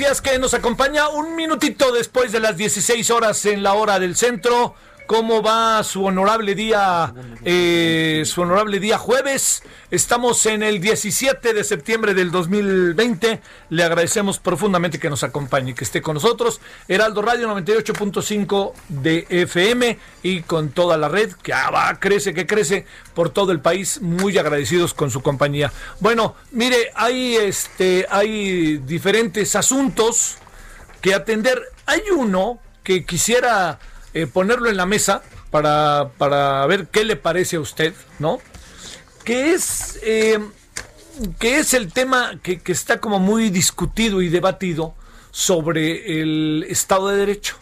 Gracias que nos acompaña un minutito después de las 16 horas en la hora del centro. ¿Cómo va su honorable día, eh, su honorable día jueves? Estamos en el 17 de septiembre del 2020. Le agradecemos profundamente que nos acompañe, que esté con nosotros. Heraldo Radio 98.5 de FM y con toda la red que ah, va, crece, que crece por todo el país. Muy agradecidos con su compañía. Bueno, mire, hay este, hay diferentes asuntos que atender. Hay uno que quisiera eh, ponerlo en la mesa para, para ver qué le parece a usted, ¿no? Que es, eh, que es el tema que, que está como muy discutido y debatido sobre el Estado de Derecho.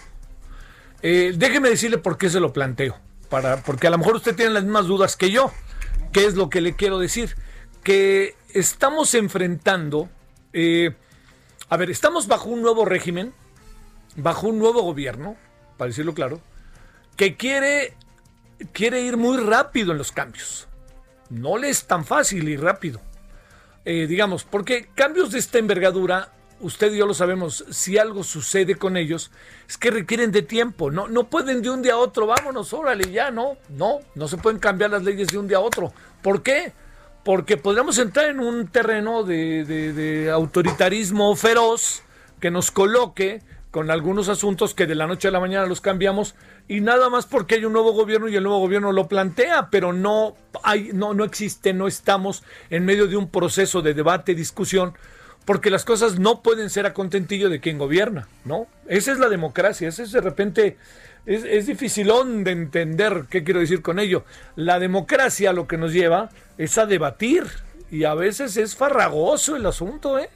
Eh, déjeme decirle por qué se lo planteo. Para, porque a lo mejor usted tiene las mismas dudas que yo. ¿Qué es lo que le quiero decir? Que estamos enfrentando, a ver, estamos bajo un nuevo régimen, bajo un nuevo gobierno, para decirlo claro, que quiere, quiere ir muy rápido en los cambios. No le es tan fácil y rápido. Eh, digamos, porque cambios de esta envergadura, usted y yo lo sabemos, si algo sucede con ellos, es que requieren de tiempo. No, no pueden de un día a otro, vámonos, órale, ya, no, no, no se pueden cambiar las leyes de un día a otro. ¿Por qué? Porque podríamos entrar en un terreno de, de autoritarismo feroz que nos coloque con algunos asuntos que de la noche a la mañana los cambiamos y nada más porque hay un nuevo gobierno y el nuevo gobierno lo plantea, pero no hay no no existe, no estamos en medio de un proceso de debate, discusión, porque las cosas no pueden ser a contentillo de quien gobierna, ¿no? Esa es la democracia, ese es de repente es, es dificilón de entender qué quiero decir con ello. La democracia lo que nos lleva es a debatir y a veces es farragoso el asunto, ¿eh?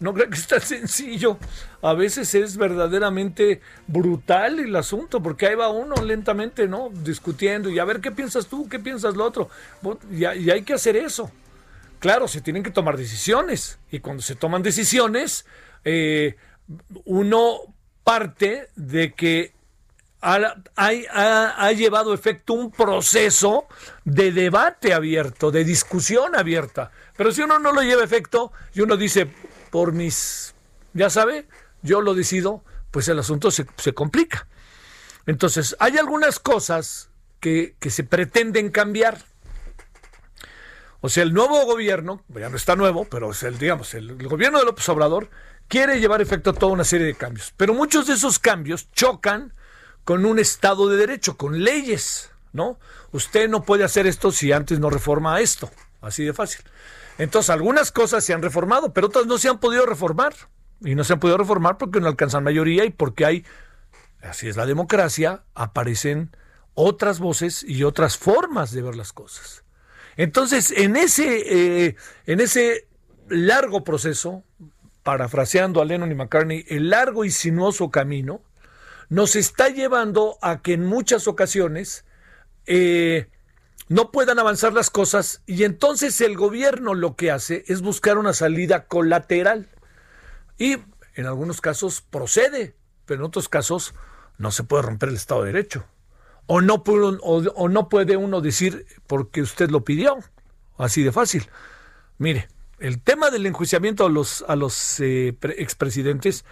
No creo que es tan sencillo. A veces es verdaderamente brutal el asunto, porque ahí va uno lentamente, ¿no? Discutiendo y a ver qué piensas tú, qué piensas lo otro. Y, hay que hacer eso. Claro, se tienen que tomar decisiones. Y cuando se toman decisiones, eh, uno parte de que ha, ha, ha, llevado efecto un proceso de debate abierto, de discusión abierta. Pero si uno no lo lleva efecto y uno dice, por mis, ya sabe, yo lo decido, pues el asunto se, se complica. Entonces, hay algunas cosas que, que, se pretenden cambiar. O sea, el nuevo gobierno, ya no está nuevo, pero es el, digamos, el, gobierno de López Obrador quiere llevar efecto a toda una serie de cambios. Pero muchos de esos cambios chocan con un Estado de Derecho, con leyes, ¿no? Usted no puede hacer esto si antes no reforma esto. Así de fácil. Entonces, algunas cosas se han reformado, pero otras no se han podido reformar. Y no se han podido reformar porque no alcanzan mayoría y porque hay, así es la democracia, aparecen otras voces y otras formas de ver las cosas. Entonces, en ese, eh, en ese largo proceso, parafraseando a Lennon y McCartney, el largo y sinuoso camino, nos está llevando a que en muchas ocasiones eh, no puedan avanzar las cosas y entonces el gobierno lo que hace es buscar una salida colateral y en algunos casos procede, pero en otros casos no se puede romper el Estado de Derecho. O no, puede, uno decir porque usted lo pidió, así de fácil. Mire, el tema del enjuiciamiento a los, a los eh, expresidentes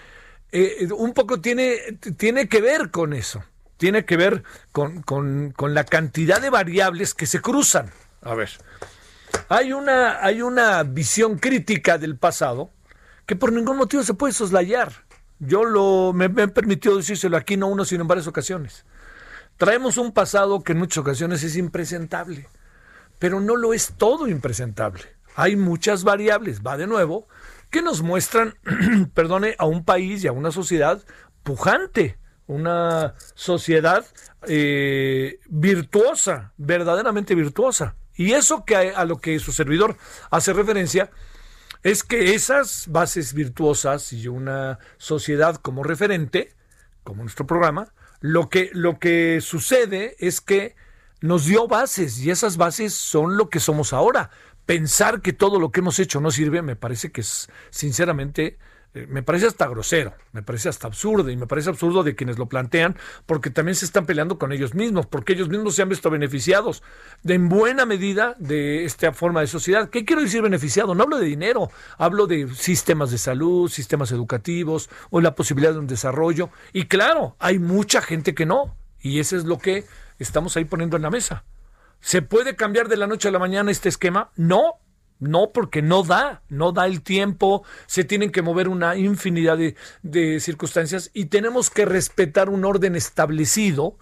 eh, un poco tiene, tiene que ver con eso. Tiene que ver con, con, con la cantidad de variables que se cruzan. A ver, hay una, hay una visión crítica del pasado que por ningún motivo se puede soslayar. Yo lo, me, he permitido decírselo aquí, no uno, sino en varias ocasiones. Traemos un pasado que en muchas ocasiones es impresentable, pero no lo es todo impresentable. Hay muchas variables, va de nuevo, que nos muestran, perdone, a un país y a una sociedad pujante, una sociedad eh, virtuosa, verdaderamente virtuosa. Y eso que a, lo que su servidor hace referencia es que esas bases virtuosas y una sociedad como referente, como nuestro programa, lo que, lo que sucede es que nos dio bases y esas bases son lo que somos ahora. Pensar que todo lo que hemos hecho no sirve me parece que es sinceramente me parece hasta grosero, me parece hasta absurdo y me parece absurdo de quienes lo plantean porque también se están peleando con ellos mismos, porque ellos mismos se han visto beneficiados de en buena medida de esta forma de sociedad. ¿Qué quiero decir beneficiado? No hablo de dinero, hablo de sistemas de salud, sistemas educativos o la posibilidad de un desarrollo. Y claro, hay mucha gente que no, y eso es lo que estamos ahí poniendo en la mesa. ¿Se puede cambiar de la noche a la mañana este esquema? No, no, porque no da, no da el tiempo, se tienen que mover una infinidad de, circunstancias y tenemos que respetar un orden establecido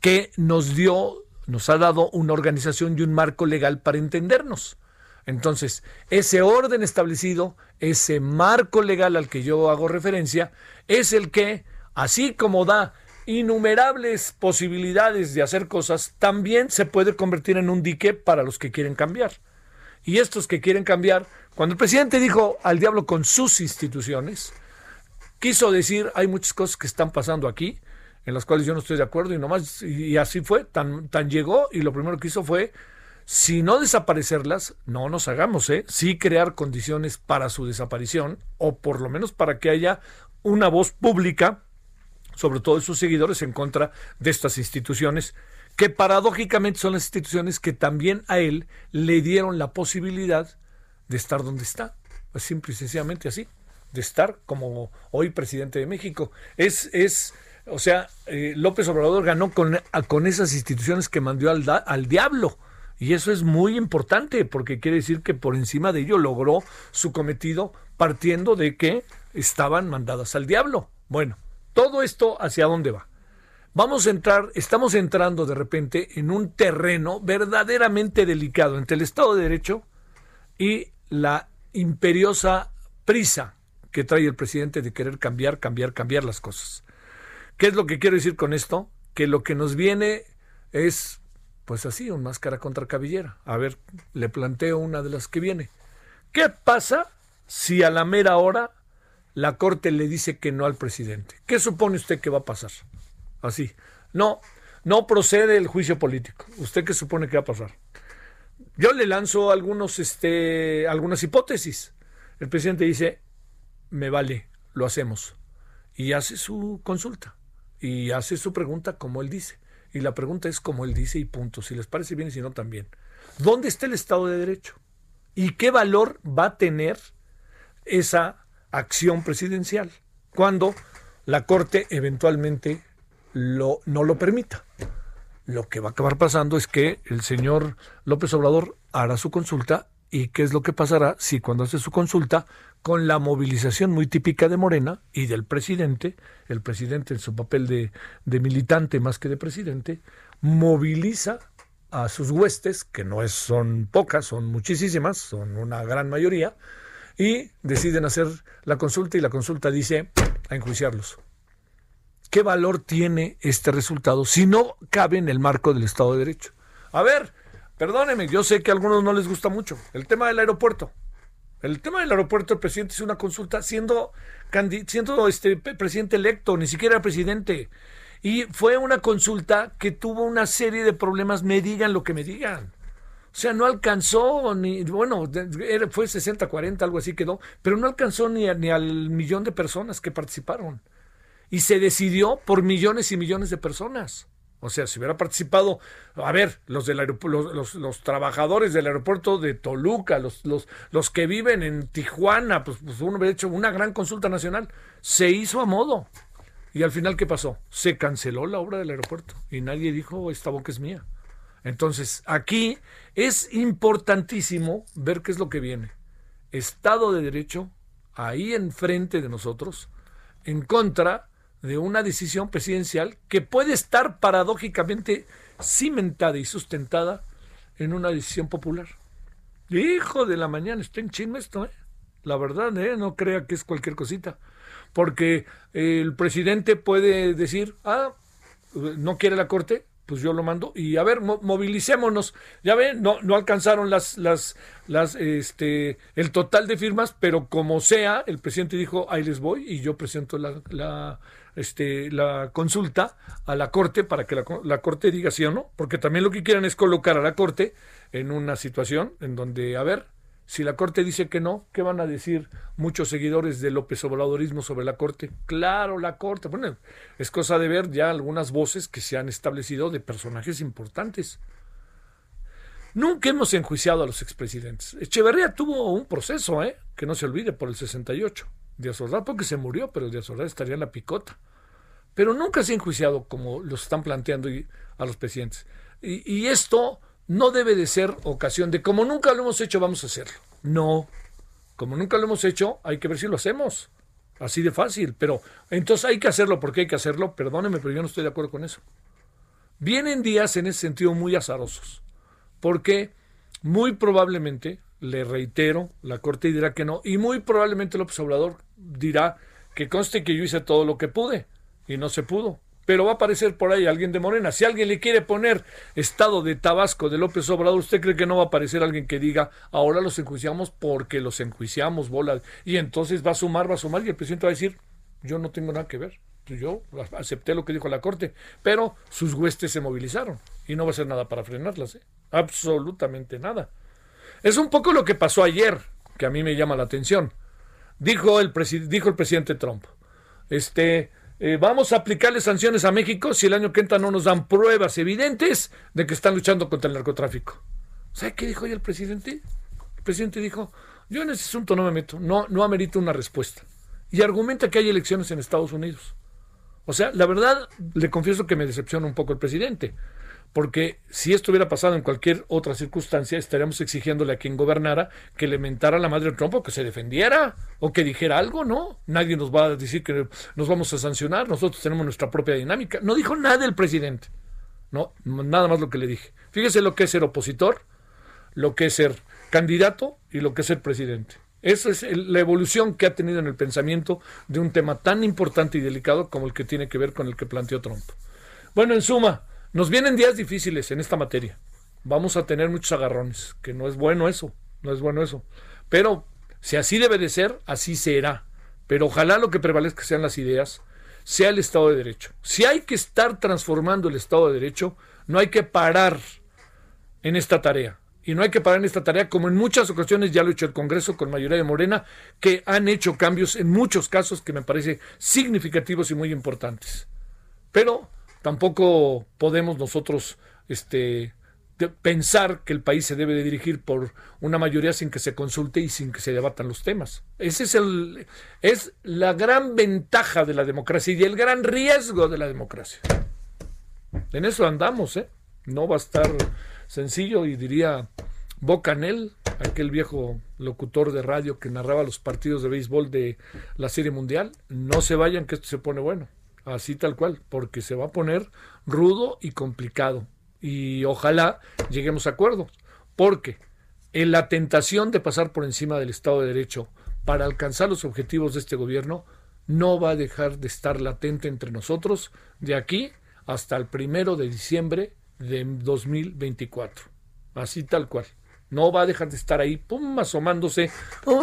que nos dio, nos ha dado una organización y un marco legal para entendernos. Entonces, ese orden establecido, ese marco legal al que yo hago referencia, es el que, así como da innumerables posibilidades de hacer cosas, también se puede convertir en un dique para los que quieren cambiar y estos que quieren cambiar, cuando el presidente dijo al diablo con sus instituciones, quiso decir hay muchas cosas que están pasando aquí en las cuales yo no estoy de acuerdo y nomás y así fue, tan, tan llegó y lo primero que hizo fue si no desaparecerlas, no nos hagamos, ¿eh? sí crear condiciones para su desaparición o por lo menos para que haya una voz pública, sobre todo de sus seguidores, en contra de estas instituciones que paradójicamente son las instituciones que también a él le dieron la posibilidad de estar donde está. Pues simple y sencillamente así, de estar como hoy presidente de México. Es, es o sea, eh, López Obrador ganó con, con esas instituciones que mandó al, al diablo. Y eso es muy importante porque quiere decir que por encima de ello logró su cometido partiendo de que estaban mandadas al diablo. Bueno, todo esto hacia dónde va. Vamos a entrar, estamos entrando de repente en un terreno verdaderamente delicado entre el Estado de Derecho y la imperiosa prisa que trae el presidente de querer cambiar, cambiar, cambiar las cosas. ¿Qué es lo que quiero decir con esto? Que lo que nos viene es, pues así, un máscara contra cabellera. A ver, le planteo una de las que viene. ¿Qué pasa si a la mera hora la Corte le dice que no al presidente? ¿Qué supone usted que va a pasar? Así. No, no procede el juicio político. ¿Usted qué supone que va a pasar? Yo le lanzo algunos, este, algunas hipótesis. El presidente dice, me vale, lo hacemos. Y hace su consulta. Y hace su pregunta como él dice. Y la pregunta es como él dice y punto. Si les parece bien y si no también. ¿Dónde está el Estado de Derecho? ¿Y qué valor va a tener esa acción presidencial cuando la Corte eventualmente lo, no lo permita. Lo que va a acabar pasando es que el señor López Obrador hará su consulta y qué es lo que pasará si cuando hace su consulta, con la movilización muy típica de Morena y del presidente, el presidente en su papel de, militante más que de presidente, moviliza a sus huestes, que no son pocas, son muchísimas, son una gran mayoría, y deciden hacer la consulta y la consulta dice a enjuiciarlos. ¿Qué valor tiene este resultado si no cabe en el marco del Estado de Derecho? A ver, perdóneme, yo sé que a algunos no les gusta mucho el tema del aeropuerto. El tema del aeropuerto, el presidente hizo una consulta siendo, siendo este presidente electo, ni siquiera presidente. Y fue una consulta que tuvo una serie de problemas, me digan lo que me digan. O sea, no alcanzó ni, bueno, fue 60-40, algo así quedó, pero no alcanzó ni, ni al millón de personas que participaron y se decidió por millones y millones de personas. O sea, si hubiera participado, a ver, los, del los, los, trabajadores del aeropuerto de Toluca, los, los, los que viven en Tijuana, pues, pues uno hubiera hecho una gran consulta nacional. Se hizo a modo. Y al final, ¿qué pasó? Se canceló la obra del aeropuerto y nadie dijo, esta boca es mía. Entonces, aquí es importantísimo ver qué es lo que viene. Estado de Derecho, ahí enfrente de nosotros, en contra de una decisión presidencial que puede estar paradójicamente cimentada y sustentada en una decisión popular. Hijo de la mañana, está en chisme esto, ¿eh? La verdad, ¿eh? No crea que es cualquier cosita. Porque el presidente puede decir, ah, no quiere la corte, pues yo lo mando y a ver, movilicémonos. Ya ven, no, no alcanzaron las, las, las, este, el total de firmas, pero como sea, el presidente dijo, ahí les voy y yo presento la, este, la consulta a la corte para que la, corte diga sí o no, porque también lo que quieren es colocar a la corte en una situación en donde, a ver, si la Corte dice que no, ¿qué van a decir muchos seguidores de López Obradorismo sobre la Corte? Claro, la Corte. Bueno, es cosa de ver ya algunas voces que se han establecido de personajes importantes. Nunca hemos enjuiciado a los expresidentes. Echeverría tuvo un proceso, ¿eh? que no se olvide, por el 68. Díaz Ordaz porque se murió, pero Díaz Ordaz estaría en la picota. Pero nunca se ha enjuiciado como los están planteando a los presidentes. Y, y esto no debe de ser ocasión de como nunca lo hemos hecho, vamos a hacerlo. No, como nunca lo hemos hecho, hay que ver si lo hacemos. Así de fácil, pero entonces hay que hacerlo porque hay que hacerlo, perdóneme, pero yo no estoy de acuerdo con eso. Vienen días en ese sentido muy azarosos, porque muy probablemente, le reitero, la Corte dirá que no, y muy probablemente López Obrador dirá que conste que yo hice todo lo que pude y no se pudo pero va a aparecer por ahí alguien de Morena. Si alguien le quiere poner estado de Tabasco de López Obrador, ¿usted cree que no va a aparecer alguien que diga, ahora los enjuiciamos porque los enjuiciamos, bola? Y entonces va a sumar, va a sumar, y el presidente va a decir, yo no tengo nada que ver. Yo acepté lo que dijo la Corte, pero sus huestes se movilizaron y no va a hacer nada para frenarlas. ¿eh? Absolutamente nada. Es un poco lo que pasó ayer, que a mí me llama la atención. Dijo el, dijo el presidente Trump. Este, eh, vamos a aplicarle sanciones a México si el año que entra no nos dan pruebas evidentes de que están luchando contra el narcotráfico. ¿Sabe qué dijo hoy el presidente? El presidente dijo, yo en ese asunto no me meto, no, no amerito una respuesta. Y argumenta que hay elecciones en Estados Unidos. O sea, la verdad, le confieso que me decepciona un poco el presidente porque si esto hubiera pasado en cualquier otra circunstancia, estaríamos exigiéndole a quien gobernara que le mentara a la madre de Trump o que se defendiera o que dijera algo, ¿no? Nadie nos va a decir que nos vamos a sancionar, nosotros tenemos nuestra propia dinámica. No dijo nada el presidente, no, nada más lo que le dije. Fíjese lo que es ser opositor, lo que es ser candidato y lo que es ser presidente. Esa es la evolución que ha tenido en el pensamiento de un tema tan importante y delicado como el que tiene que ver con el que planteó Trump. Bueno, en suma, nos vienen días difíciles en esta materia. Vamos a tener muchos agarrones, que no es bueno eso, no es bueno eso. Pero si así debe de ser, así será. Pero ojalá lo que prevalezca sean las ideas, sea el Estado de Derecho. Si hay que estar transformando el Estado de Derecho, no hay que parar en esta tarea. Y no hay que parar en esta tarea, como en muchas ocasiones ya lo ha hecho el Congreso con mayoría de Morena, que han hecho cambios en muchos casos que me parece significativos y muy importantes. Pero Tampoco podemos nosotros este, pensar que el país se debe de dirigir por una mayoría sin que se consulte y sin que se debatan los temas. Ese es el es la gran ventaja de la democracia y el gran riesgo de la democracia. En eso andamos, ¿eh? No va a estar sencillo y diría Bocanel, aquel viejo locutor de radio que narraba los partidos de béisbol de la Serie Mundial, no se vayan que esto se pone bueno. Así tal cual, porque se va a poner rudo y complicado. Y ojalá lleguemos a acuerdos, porque en la tentación de pasar por encima del Estado de Derecho para alcanzar los objetivos de este gobierno no va a dejar de estar latente entre nosotros de aquí hasta el primero de diciembre de 2024. Así tal cual. No va a dejar de estar ahí, pum, asomándose,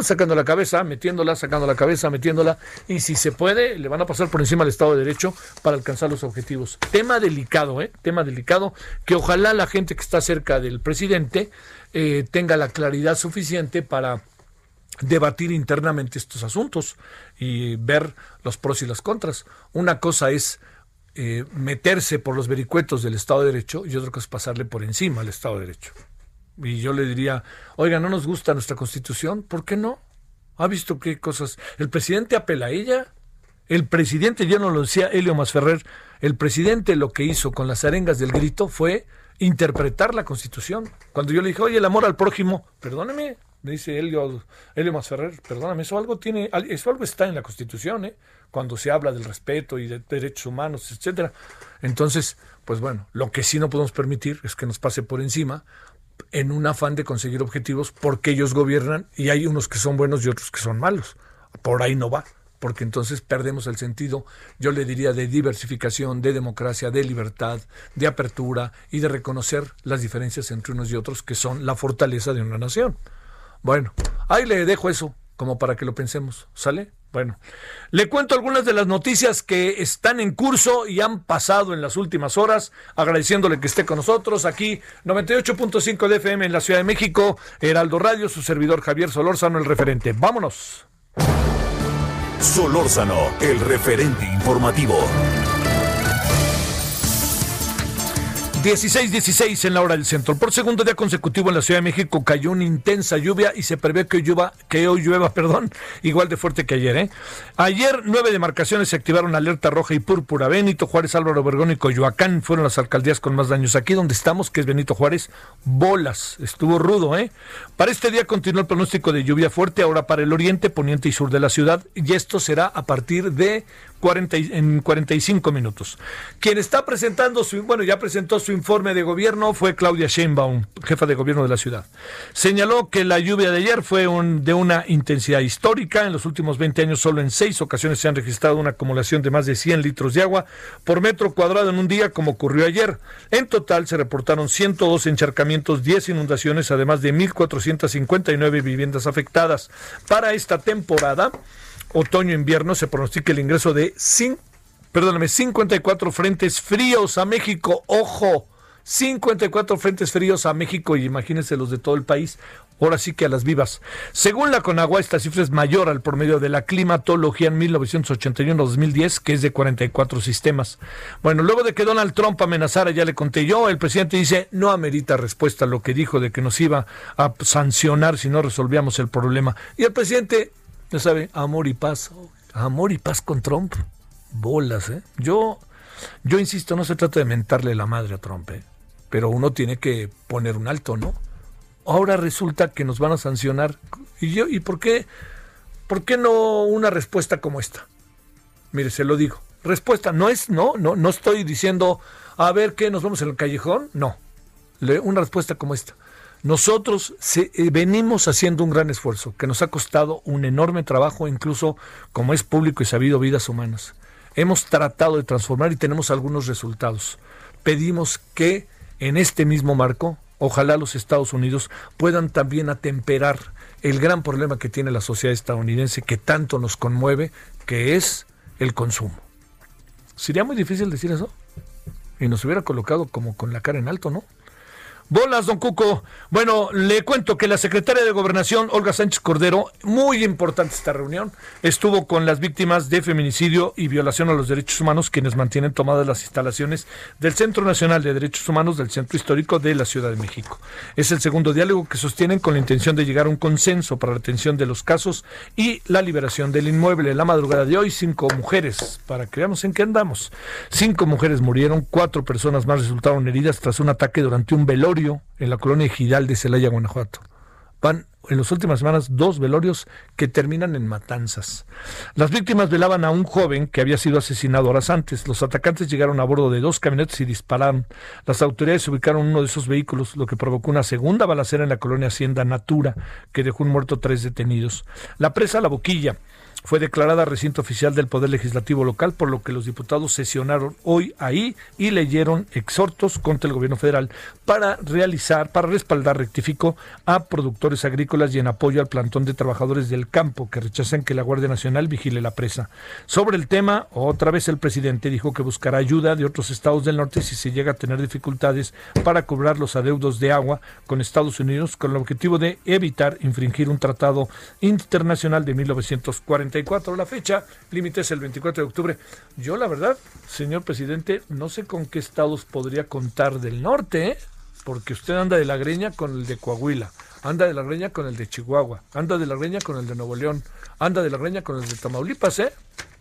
sacando la cabeza, metiéndola, sacando la cabeza, metiéndola. Y si se puede, le van a pasar por encima del Estado de Derecho para alcanzar los objetivos. Tema delicado, ¿eh? Tema delicado, que ojalá la gente que está cerca del presidente eh, tenga la claridad suficiente para debatir internamente estos asuntos y ver los pros y las contras. Una cosa es eh, meterse por los vericuetos del Estado de Derecho y otra cosa es pasarle por encima al Estado de Derecho. Y yo le diría, oiga, ¿no nos gusta nuestra constitución? ¿Por qué no? ¿Ha visto qué cosas? El presidente apela a ella. El presidente, ya no lo decía Helio Masferrer, el presidente lo que hizo con las arengas del grito fue interpretar la constitución. Cuando yo le dije, oye, el amor al prójimo, perdóneme, me dice Helio, Helio Masferrer, perdóname, eso algo tiene, eso algo está en la constitución, ¿eh? cuando se habla del respeto y de derechos humanos, etcétera. Entonces, pues bueno, lo que sí no podemos permitir es que nos pase por encima en un afán de conseguir objetivos porque ellos gobiernan y hay unos que son buenos y otros que son malos. Por ahí no va, porque entonces perdemos el sentido, yo le diría, de diversificación, de democracia, de libertad, de apertura y de reconocer las diferencias entre unos y otros que son la fortaleza de una nación. Bueno, ahí le dejo eso como para que lo pensemos, ¿sale? Bueno, le cuento algunas de las noticias que están en curso y han pasado en las últimas horas, agradeciéndole que esté con nosotros aquí, 98.5 de FM en la Ciudad de México, Heraldo Radio, su servidor Javier Solórzano, el referente. Vámonos. Solórzano, el referente informativo. 16-16 en la hora del centro. Por segundo día consecutivo en la Ciudad de México cayó una intensa lluvia y se prevé que hoy llueva, que hoy llueva perdón, igual de fuerte que ayer. ¿eh? Ayer nueve demarcaciones se activaron alerta roja y púrpura. Benito Juárez, Álvaro Obregón y Coyoacán fueron las alcaldías con más daños. Aquí donde estamos, que es Benito Juárez, bolas. Estuvo rudo. ¿eh? Para este día continuó el pronóstico de lluvia fuerte, ahora para el oriente, poniente y sur de la ciudad. Y esto será a partir de 40, en 45 minutos. Quien está presentando su, bueno, ya presentó su informe de gobierno fue Claudia Sheinbaum, jefa de gobierno de la ciudad. Señaló que la lluvia de ayer fue de una intensidad histórica. En los últimos 20 años solo en seis ocasiones se han registrado una acumulación de más de 100 litros de agua por metro cuadrado en un día, como ocurrió ayer. En total se reportaron 102 encharcamientos, 10 inundaciones, además de 1.459 viviendas afectadas. Para esta temporada, otoño-invierno se pronostica el ingreso de perdóname, 54 frentes fríos a México. Ojo, 54 frentes fríos a México y imagínense los de todo el país. Ahora sí que a las vivas. Según la Conagua, esta cifra es mayor al promedio de la climatología en 1981-2010, que es de 44 sistemas. Bueno, luego de que Donald Trump amenazara, ya le conté yo, el presidente dice, no amerita respuesta a lo que dijo de que nos iba a sancionar si no resolvíamos el problema. Y el presidente ya sabe, amor y paz. Amor y paz con Trump. Bolas, ¿eh? Yo, yo insisto, no se trata de mentarle la madre a Trump, ¿eh? Pero uno tiene que poner un alto, ¿no? Ahora resulta que nos van a sancionar. ¿Y yo? ¿Y por qué? ¿Por qué no una respuesta como esta? Mire, se lo digo. Respuesta no es, no, no, no estoy diciendo, a ver qué, nos vamos en el callejón. No. Una respuesta como esta. Nosotros eh, venimos haciendo un gran esfuerzo que nos ha costado un enorme trabajo, incluso como es público y sabido, vidas humanas. Hemos tratado de transformar y tenemos algunos resultados. Pedimos que en este mismo marco, ojalá los Estados Unidos puedan también atemperar el gran problema que tiene la sociedad estadounidense que tanto nos conmueve, que es el consumo. Sería muy difícil decir eso. Y nos hubiera colocado como con la cara en alto, ¿no? Bolas, don Cuco. Bueno, le cuento que la secretaria de Gobernación, Olga Sánchez Cordero, muy importante esta reunión, estuvo con las víctimas de feminicidio y violación a los derechos humanos, quienes mantienen tomadas las instalaciones del Centro Nacional de Derechos Humanos del Centro Histórico de la Ciudad de México. Es el segundo diálogo que sostienen con la intención de llegar a un consenso para la atención de los casos y la liberación del inmueble. La madrugada de hoy, cinco mujeres, para que veamos en qué andamos. Cinco mujeres murieron, cuatro personas más resultaron heridas tras un ataque durante un velorio en la colonia Gidal de Celaya, Guanajuato. Van en las últimas semanas dos velorios que terminan en matanzas. Las víctimas velaban a un joven que había sido asesinado horas antes. Los atacantes llegaron a bordo de dos camionetas y dispararon. Las autoridades ubicaron uno de esos vehículos, lo que provocó una segunda balacera en la colonia Hacienda Natura, que dejó un muerto tres detenidos. La presa La Boquilla fue declarada recinto oficial del Poder Legislativo local, por lo que los diputados sesionaron hoy ahí y leyeron exhortos contra el gobierno federal para realizar, para respaldar, rectificó a productores agrícolas y en apoyo al plantón de trabajadores del campo que rechazan que la Guardia Nacional vigile la presa. Sobre el tema, otra vez el presidente dijo que buscará ayuda de otros estados del norte si se llega a tener dificultades para cobrar los adeudos de agua con Estados Unidos con el objetivo de evitar infringir un tratado internacional de 1940 64 la fecha, límite es el 24 de octubre. Yo la verdad, señor presidente, no sé con qué estados podría contar del norte, ¿eh? porque usted anda de la greña con el de Coahuila, anda de la greña con el de Chihuahua, anda de la greña con el de Nuevo León, anda de la greña con el de Tamaulipas, ¿eh?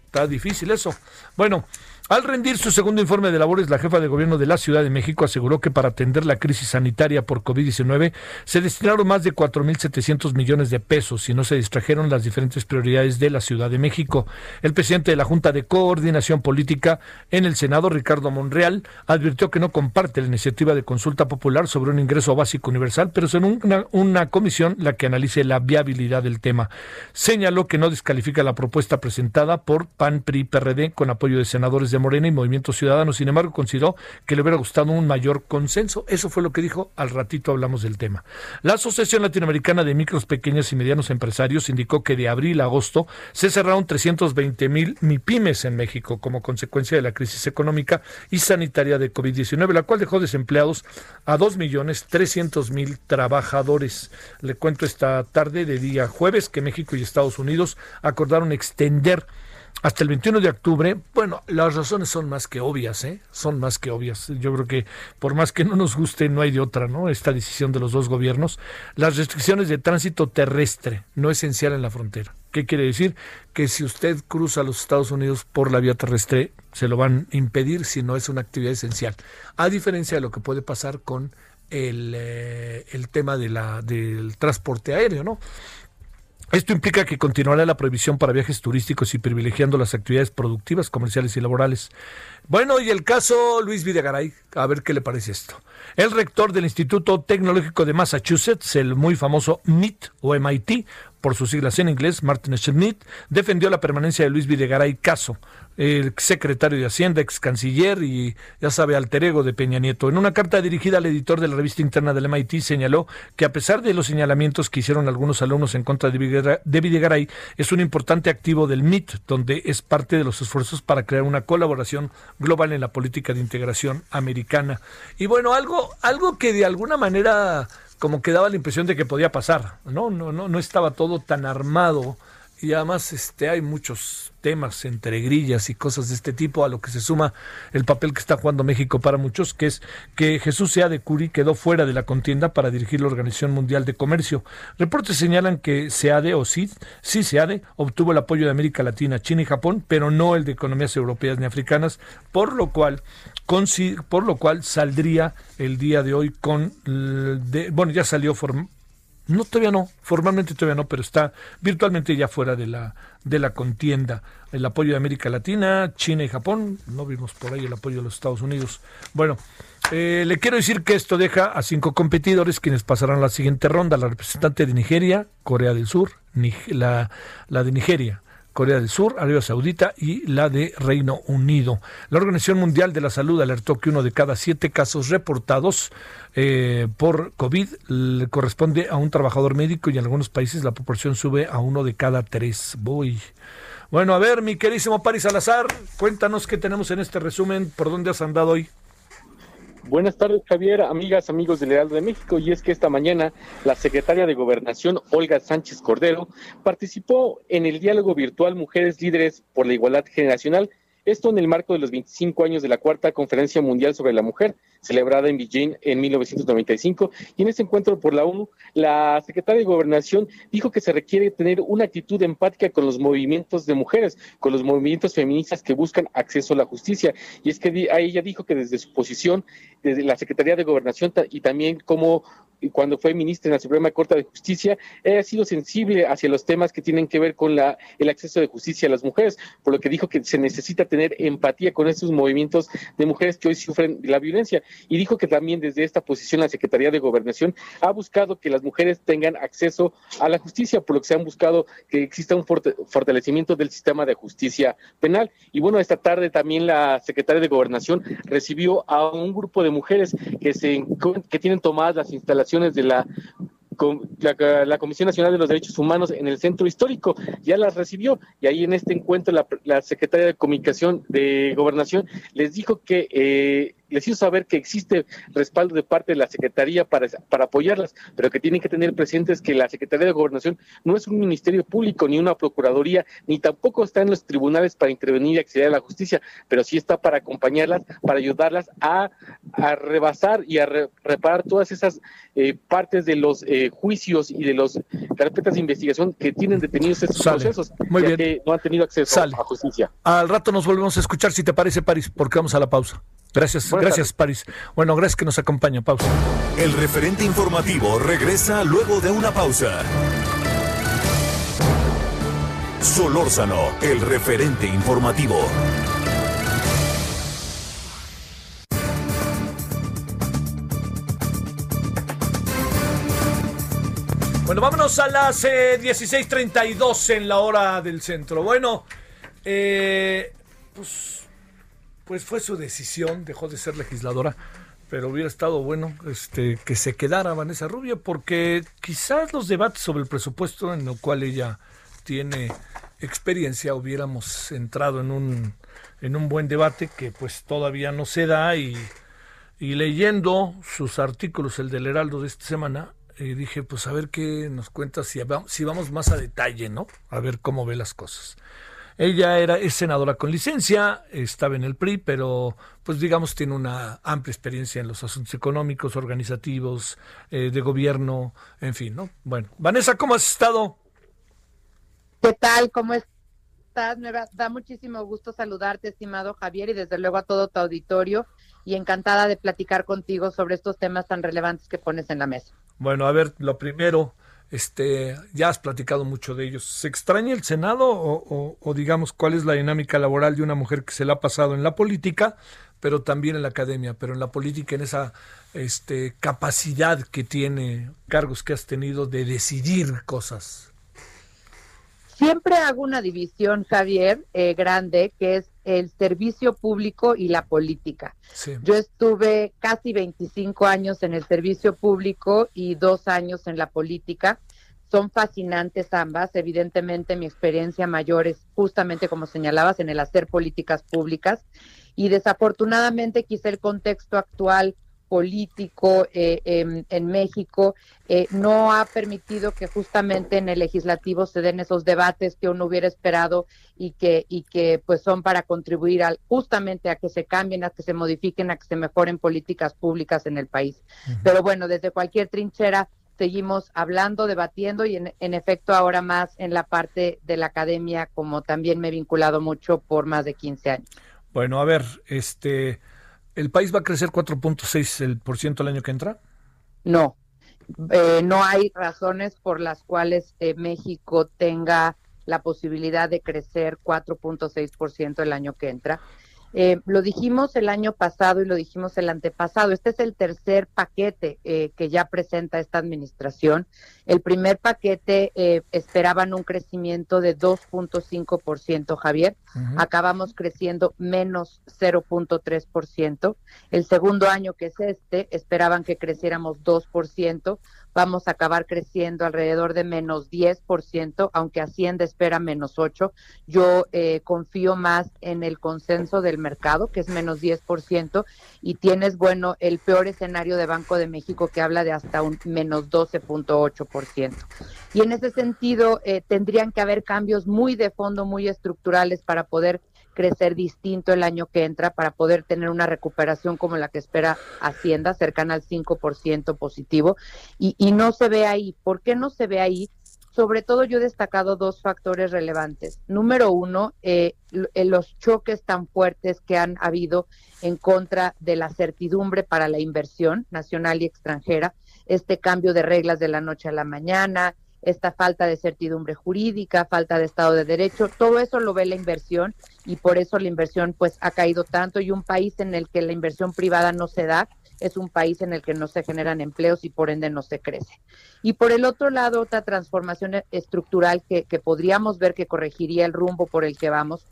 Está difícil eso. Bueno, al rendir su segundo informe de labores, la jefa de gobierno de la Ciudad de México aseguró que para atender la crisis sanitaria por COVID-19 se destinaron más de 4.700 millones de pesos y no se distrajeron las diferentes prioridades de la Ciudad de México. El presidente de la Junta de Coordinación Política en el Senado, Ricardo Monreal, advirtió que no comparte la iniciativa de consulta popular sobre un ingreso básico universal, pero será una, comisión la que analice la viabilidad del tema. Señaló que no descalifica la propuesta presentada por PAN, PRI, PRD con apoyo de senadores de Morena y Movimiento Ciudadano. Sin embargo, consideró que le hubiera gustado un mayor consenso. Eso fue lo que dijo. Al ratito hablamos del tema. La Asociación Latinoamericana de Micros, Pequeños y Medianos Empresarios indicó que de abril a agosto se cerraron 320 mil MIPIMES en México como consecuencia de la crisis económica y sanitaria de COVID-19, la cual dejó desempleados a 2.300.000 trabajadores. Le cuento esta tarde de día jueves que México y Estados Unidos acordaron extender hasta el 21 de octubre, bueno, las razones son más que obvias, ¿eh? Son más que obvias. Yo creo que por más que no nos guste, no hay de otra, ¿no? Esta decisión de los dos gobiernos. Las restricciones de tránsito terrestre, no esencial en la frontera. ¿Qué quiere decir? Que si usted cruza los Estados Unidos por la vía terrestre, se lo van a impedir si no es una actividad esencial. A diferencia de lo que puede pasar con el, eh, el tema de la, del transporte aéreo, ¿no? Esto implica que continuará la prohibición para viajes turísticos y privilegiando las actividades productivas, comerciales y laborales. Bueno, y el caso Luis Videgaray, a ver qué le parece esto. El rector del Instituto Tecnológico de Massachusetts, el muy famoso MIT o MIT, por sus siglas en inglés, Martin Schmidt, defendió la permanencia de Luis Videgaray Caso, el secretario de Hacienda, ex canciller y ya sabe, alter ego de Peña Nieto. En una carta dirigida al editor de la revista interna del MIT señaló que a pesar de los señalamientos que hicieron algunos alumnos en contra de Videgaray, es un importante activo del MIT, donde es parte de los esfuerzos para crear una colaboración global en la política de integración americana. Y bueno, algo, algo que de alguna manera como que daba la impresión de que podía pasar, ¿no? No, no, no estaba todo tan armado y además este hay muchos temas entre grillas y cosas de este tipo a lo que se suma el papel que está jugando México para muchos que es que Jesús Seade Curi quedó fuera de la contienda para dirigir la Organización Mundial de Comercio. Reportes señalan que Seade o CID, sí Seade obtuvo el apoyo de América Latina, China y Japón, pero no el de economías europeas ni africanas, por lo cual por lo cual saldría el día de hoy con bueno, ya salió no, todavía no, formalmente todavía no, pero está virtualmente ya fuera de la, de la contienda. El apoyo de América Latina, China y Japón, no vimos por ahí el apoyo de los Estados Unidos. Bueno, eh, le quiero decir que esto deja a cinco competidores quienes pasarán la siguiente ronda. La representante de Nigeria, Corea del Sur, la, la de Nigeria, Corea del Sur, Arabia Saudita y la de Reino Unido. La Organización Mundial de la Salud alertó que uno de cada siete casos reportados eh, por COVID le corresponde a un trabajador médico y en algunos países la proporción sube a uno de cada tres. Voy. Bueno, a ver, mi querísimo Paris Salazar, cuéntanos qué tenemos en este resumen, por dónde has andado hoy. Buenas tardes, Javier, amigas, amigos del Heraldo de México. Y es que esta mañana la secretaria de Gobernación, Olga Sánchez Cordero, participó en el diálogo virtual Mujeres Líderes por la Igualdad Generacional esto en el marco de los 25 años de la Cuarta Conferencia Mundial sobre la Mujer, celebrada en Beijing en 1995. Y en ese encuentro por la ONU, la secretaria de Gobernación dijo que se requiere tener una actitud empática con los movimientos de mujeres, con los movimientos feministas que buscan acceso a la justicia. Y es que ella dijo que desde su posición, desde la Secretaría de Gobernación y también como cuando fue ministra en la Suprema Corte de Justicia, ha sido sensible hacia los temas que tienen que ver con la, el acceso de justicia a las mujeres, por lo que dijo que se necesita tener empatía con estos movimientos de mujeres que hoy sufren la violencia. Y dijo que también desde esta posición la Secretaría de Gobernación ha buscado que las mujeres tengan acceso a la justicia, por lo que se han buscado que exista un fortalecimiento del sistema de justicia penal. Y bueno, esta tarde también la Secretaría de Gobernación recibió a un grupo de mujeres que, se, que tienen tomadas las instalaciones de la la, Comisión Nacional de los Derechos Humanos en el centro histórico, ya las recibió y ahí en este encuentro la, secretaria de Comunicación de Gobernación les dijo que eh, les hizo saber que existe respaldo de parte de la Secretaría para, para apoyarlas, pero que tienen que tener presentes que la Secretaría de Gobernación no es un ministerio público, ni una procuraduría, ni tampoco está en los tribunales para intervenir y acceder a la justicia, pero sí está para acompañarlas, para ayudarlas a, rebasar y a reparar todas esas eh, partes de los eh, juicios y de las carpetas de investigación que tienen detenidos estos procesos, Muy bien. que no han tenido acceso a justicia. Al rato nos volvemos a escuchar, si te parece, París, porque vamos a la pausa. Gracias, gracias, París. Bueno, gracias que nos acompaña. Pausa. El referente informativo regresa luego de una pausa. Solórzano, el referente informativo. Bueno, vámonos a las 16:32 eh, en la hora del centro. Bueno, eh, pues, pues fue su decisión, dejó de ser legisladora, pero hubiera estado bueno este, que se quedara Vanessa Rubio, porque quizás los debates sobre el presupuesto en el cual ella tiene experiencia hubiéramos entrado en un, en un buen debate que pues todavía no se da y leyendo sus artículos, el del Heraldo de esta semana, y dije, pues a ver qué nos cuenta si, si vamos más a detalle, ¿no? A ver cómo ve las cosas. Ella era, es senadora con licencia, estaba en el PRI, pero pues digamos tiene una amplia experiencia en los asuntos económicos, organizativos, eh, de gobierno, en fin, ¿no? Bueno, Vanessa, ¿cómo has estado? ¿Qué tal? ¿Cómo estás? Me da muchísimo gusto saludarte, estimado Javier, y desde luego a todo tu auditorio, y encantada de platicar contigo sobre estos temas tan relevantes que pones en la mesa. Bueno, a ver, lo primero, este, ya has platicado mucho de ellos. ¿Se extraña el Senado o, digamos cuál es la dinámica laboral de una mujer que se la ha pasado en la política, pero también en la academia, pero en la política, en esa este, capacidad que tiene, cargos que has tenido de decidir cosas? Siempre hago una división, Javier, eh, grande, que es el servicio público y la política. Yo estuve casi 25 años en el servicio público y dos años en la política. Son fascinantes ambas. Evidentemente mi experiencia mayor es justamente, como señalabas, en el hacer políticas públicas. Y desafortunadamente quizá el contexto actual político eh, en, México eh, no ha permitido que justamente en el legislativo se den esos debates que uno hubiera esperado y que y que pues son para contribuir al, justamente a que se cambien, a que se modifiquen, a que se mejoren políticas públicas en el país. Pero bueno, desde cualquier trinchera seguimos hablando, debatiendo y en, en, efecto ahora más en la parte de la academia, como también me he vinculado mucho por más de 15 años. Bueno, a ver, este ¿El país va a crecer 4.6% el año que entra? No, eh, no hay razones por las cuales eh, México tenga la posibilidad de crecer 4.6% el año que entra. Eh, lo dijimos el año pasado y lo dijimos el antepasado. Este es el tercer paquete eh, que ya presenta esta administración. El primer paquete eh, esperaban un crecimiento de 2.5%, Javier. Acabamos creciendo menos 0.3%. El segundo año, que es este, esperaban que creciéramos 2% vamos a acabar creciendo alrededor de menos 10%, aunque Hacienda espera menos 8%. Yo eh, confío más en el consenso del mercado, que es menos 10%, y tienes, bueno, el peor escenario de Banco de México que habla de hasta un menos 12.8%. Y en ese sentido, eh, tendrían que haber cambios muy de fondo, muy estructurales para poder crecer distinto el año que entra para poder tener una recuperación como la que espera Hacienda, cercana al 5% positivo, y, no se ve ahí. ¿Por qué no se ve ahí? Sobre todo yo he destacado dos factores relevantes. Número uno, eh, eh, los choques tan fuertes que han habido en contra de la certidumbre para la inversión nacional y extranjera, este cambio de reglas de la noche a la mañana, esta falta de certidumbre jurídica, falta de Estado de Derecho, todo eso lo ve la inversión y por eso la inversión pues ha caído tanto y un país en el que la inversión privada no se da es un país en el que no se generan empleos y por ende no se crece. Y por el otro lado, otra transformación estructural que, que podríamos ver que corregiría el rumbo por el que vamos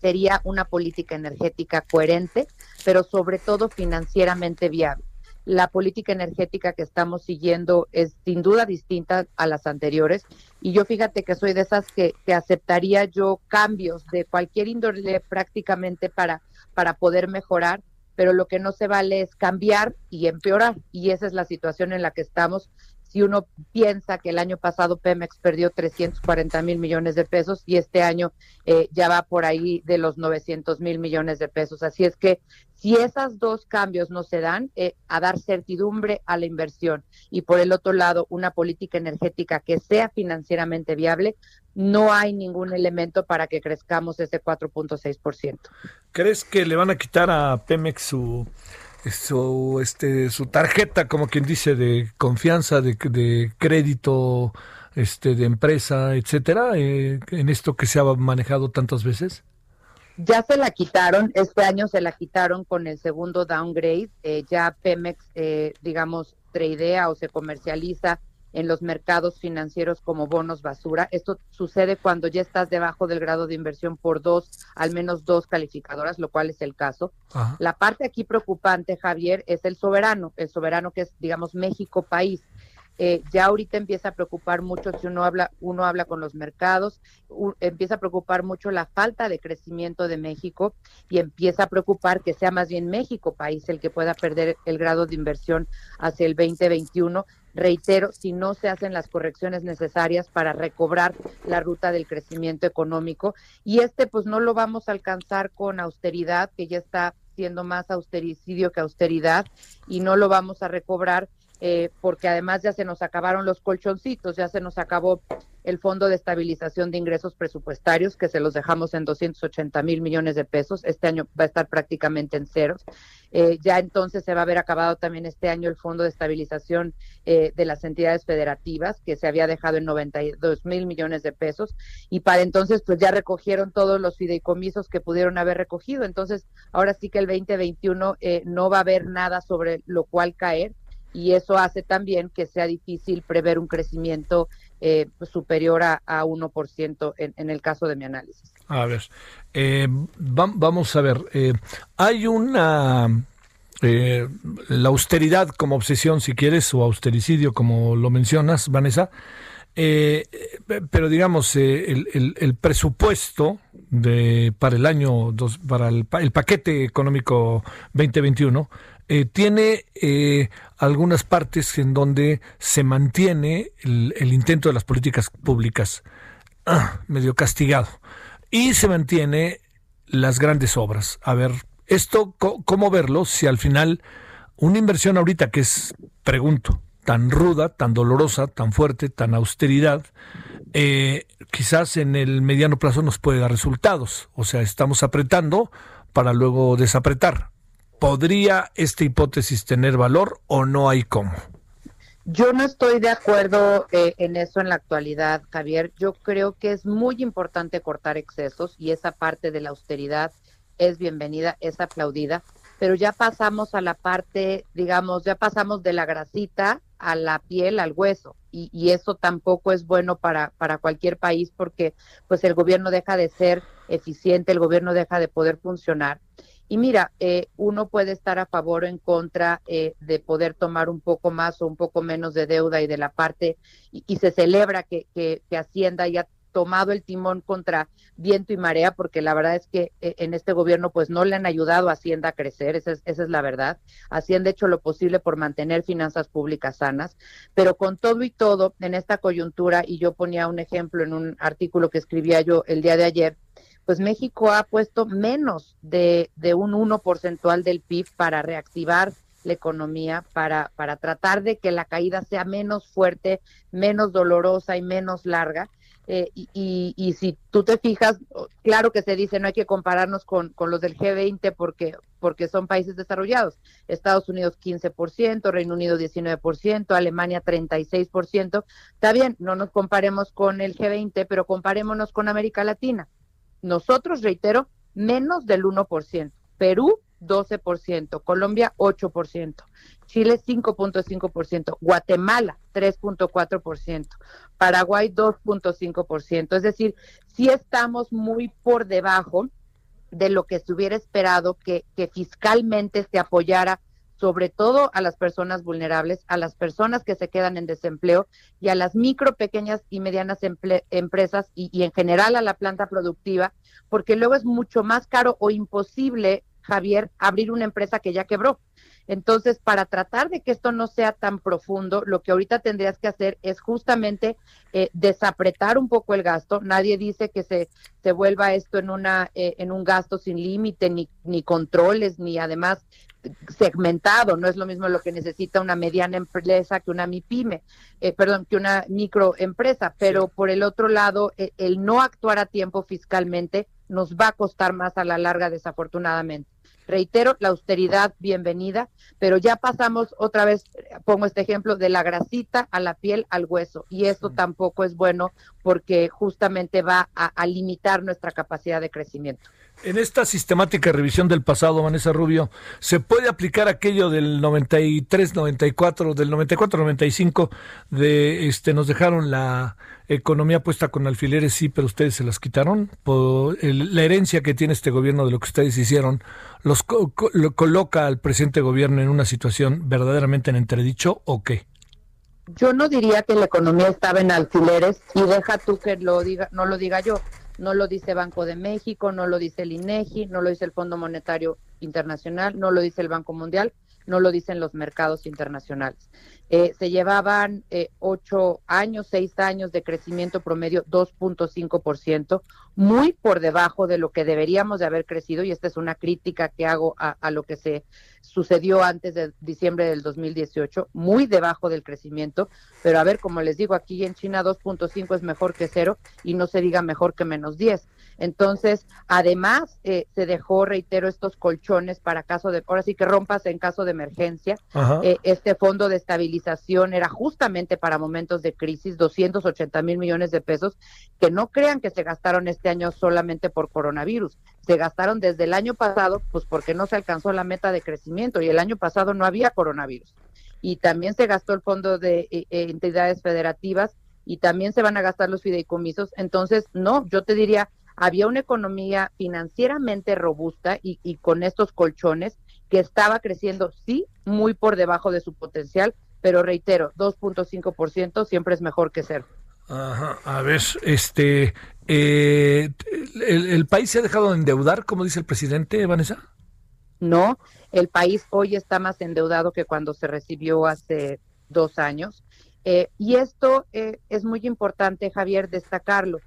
sería una política energética coherente, pero sobre todo financieramente viable la política energética que estamos siguiendo es sin duda distinta a las anteriores y yo fíjate que soy de esas que, aceptaría yo cambios de cualquier índole prácticamente para, para poder mejorar, pero lo que no se vale es cambiar y empeorar. Y esa es la situación en la que estamos si uno piensa que el año pasado Pemex perdió 340 mil millones de pesos y este año eh, ya va por ahí de los 900 mil millones de pesos. Así es que si esos dos cambios no se dan, eh, a dar certidumbre a la inversión y por el otro lado una política energética que sea financieramente viable, no hay ningún elemento para que crezcamos ese 4.6%. ¿Crees que le van a quitar a Pemex su su, este, su tarjeta, como quien dice, de confianza, de, de crédito, este, de empresa, etcétera, eh, en esto que se ha manejado tantas veces? Ya se la quitaron, este año se la quitaron con el segundo downgrade, eh, ya Pemex, eh, digamos, tradea o se comercializa en los mercados financieros como bonos basura. Esto sucede cuando ya estás debajo del grado de inversión por dos, al menos dos calificadoras, lo cual es el caso. La parte aquí preocupante, Javier, es el soberano, el soberano que es, digamos, México país. Eh, ya ahorita empieza a preocupar mucho si uno habla, uno habla con los mercados, empieza a preocupar mucho la falta de crecimiento de México y empieza a preocupar que sea más bien México país el que pueda perder el grado de inversión hacia el 2021 reitero, si no se hacen las correcciones necesarias para recobrar la ruta del crecimiento económico. Y este pues no lo vamos a alcanzar con austeridad, que ya está siendo más austericidio que austeridad, y no lo vamos a recobrar eh, porque además ya se nos acabaron los colchoncitos, ya se nos acabó el Fondo de Estabilización de Ingresos Presupuestarios, que se los dejamos en 280 mil millones de pesos, este año va a estar prácticamente en ceros. Eh, ya entonces se va a haber acabado también este año el Fondo de Estabilización eh, de las entidades federativas, que se había dejado en 92 mil millones de pesos, y para entonces pues ya recogieron todos los fideicomisos que pudieron haber recogido. Entonces, ahora sí que el 2021 no va a haber nada sobre lo cual caer y eso hace también que sea difícil prever un crecimiento eh, superior a, a 1% en, en, el caso de mi análisis. A ver, eh, vamos a ver, eh, hay una... La austeridad como obsesión, si quieres, o austericidio, como lo mencionas, Vanessa, eh, pero digamos, el, el, el, presupuesto de, para el año, dos, para el, el, paquete económico 2021, eh, tiene eh, algunas partes en donde se mantiene el, intento de las políticas públicas ah, medio castigado y se mantiene las grandes obras. A ver, esto, ¿cómo verlo si al final una inversión ahorita que es, pregunto, tan ruda, tan dolorosa, tan fuerte, tan austeridad, eh, quizás en el mediano plazo nos puede dar resultados. O sea, estamos apretando para luego desapretar. ¿Podría esta hipótesis tener valor o no hay cómo? Yo no estoy de acuerdo eh, en eso en la actualidad, Javier. Yo creo que es muy importante cortar excesos y esa parte de la austeridad es bienvenida, es aplaudida, pero ya pasamos a la parte, digamos, ya pasamos de la grasita a la piel, al hueso, y, y, eso tampoco es bueno para, para cualquier país porque pues el gobierno deja de ser eficiente, el gobierno deja de poder funcionar. Y mira, eh, uno puede estar a favor o en contra eh, de poder tomar un poco más o un poco menos de deuda y de la parte, y, se celebra que, que, que Hacienda ya tomado el timón contra viento y marea, porque la verdad es que eh, en este gobierno pues no le han ayudado a Hacienda a crecer, esa es, esa es la verdad. Hacienda ha hecho lo posible por mantener finanzas públicas sanas, pero con todo y todo, en esta coyuntura, y yo ponía un ejemplo en un artículo que escribía yo el día de ayer, pues México ha puesto menos de, un 1 porcentual del PIB para reactivar la economía, para, para tratar de que la caída sea menos fuerte, menos dolorosa y menos larga. Eh, y, y, y, si tú te fijas, claro que se dice no hay que compararnos con, con los del G20 porque, porque son países desarrollados. Estados Unidos 15%, Reino Unido 19%, Alemania 36%. Está bien, no nos comparemos con el G20, pero comparémonos con América Latina. Nosotros, reitero, menos del 1%. Perú 12%, Colombia 8%, Chile 5.5%, Guatemala 3.4%, Paraguay 2.5%. Es decir, sí estamos muy por debajo de lo que se hubiera esperado que, que fiscalmente se apoyara sobre todo a las personas vulnerables, a las personas que se quedan en desempleo y a las micro, pequeñas y medianas empresas y, en general a la planta productiva, porque luego es mucho más caro o imposible Javier, abrir una empresa que ya quebró. Entonces, para tratar de que esto no sea tan profundo, lo que ahorita tendrías que hacer es justamente eh, desapretar un poco el gasto. Nadie dice que se, se vuelva esto en, una, eh, en un gasto sin límite, ni, ni controles, ni además segmentado. No es lo mismo lo que necesita una mediana empresa que una MIPYME, eh, perdón, que una microempresa. Pero por el otro lado, el no actuar a tiempo fiscalmente nos va a costar más a la larga, desafortunadamente. Reitero, la austeridad, bienvenida, pero ya pasamos otra vez, pongo este ejemplo, de la grasita a la piel al hueso, y esto tampoco es bueno porque justamente va a, limitar nuestra capacidad de crecimiento. En esta sistemática revisión del pasado, Vanessa Rubio, ¿se puede aplicar aquello del 93, 94, del 94, 95, de este, nos dejaron la economía puesta con alfileres, sí, pero ustedes se las quitaron? La herencia que tiene este gobierno de lo que ustedes hicieron, ¿los lo coloca al presente gobierno en una situación verdaderamente en entredicho o qué? Yo no diría que la economía estaba en alfileres y deja tú que lo diga, no lo diga yo no lo dice Banco de México, no lo dice el INEGI, no lo dice el Fondo Monetario Internacional, no lo dice el Banco Mundial, no lo dicen los mercados internacionales. Eh, se llevaban eh, ocho años, seis años de crecimiento promedio 2.5%, muy por debajo de lo que deberíamos de haber crecido, y esta es una crítica que hago a, a lo que se sucedió antes de diciembre del 2018, muy debajo del crecimiento, pero a ver, como les digo, aquí en China 2.5 es mejor que cero y no se diga mejor que menos 10. Entonces, además, eh, se dejó, reitero, estos colchones para caso de, ahora sí que rompas en caso de emergencia. Eh, este fondo de era justamente para momentos de crisis, 280 mil millones de pesos, que no crean que se gastaron este año solamente por coronavirus. Se gastaron desde el año pasado, pues porque no se alcanzó la meta de crecimiento y el año pasado no había coronavirus. Y también se gastó el fondo de eh, entidades federativas y también se van a gastar los fideicomisos. Entonces, no, yo te diría, había una economía financieramente robusta y, con estos colchones que estaba creciendo, sí, muy por debajo de su potencial, pero reitero, 2.5% siempre es mejor que cero. Ajá, a ver, este, eh, el, país se ha dejado de endeudar, como dice el presidente, Vanessa? No, el país hoy está más endeudado que cuando se recibió hace dos años. Eh, y esto eh, es muy importante, Javier, destacarlo.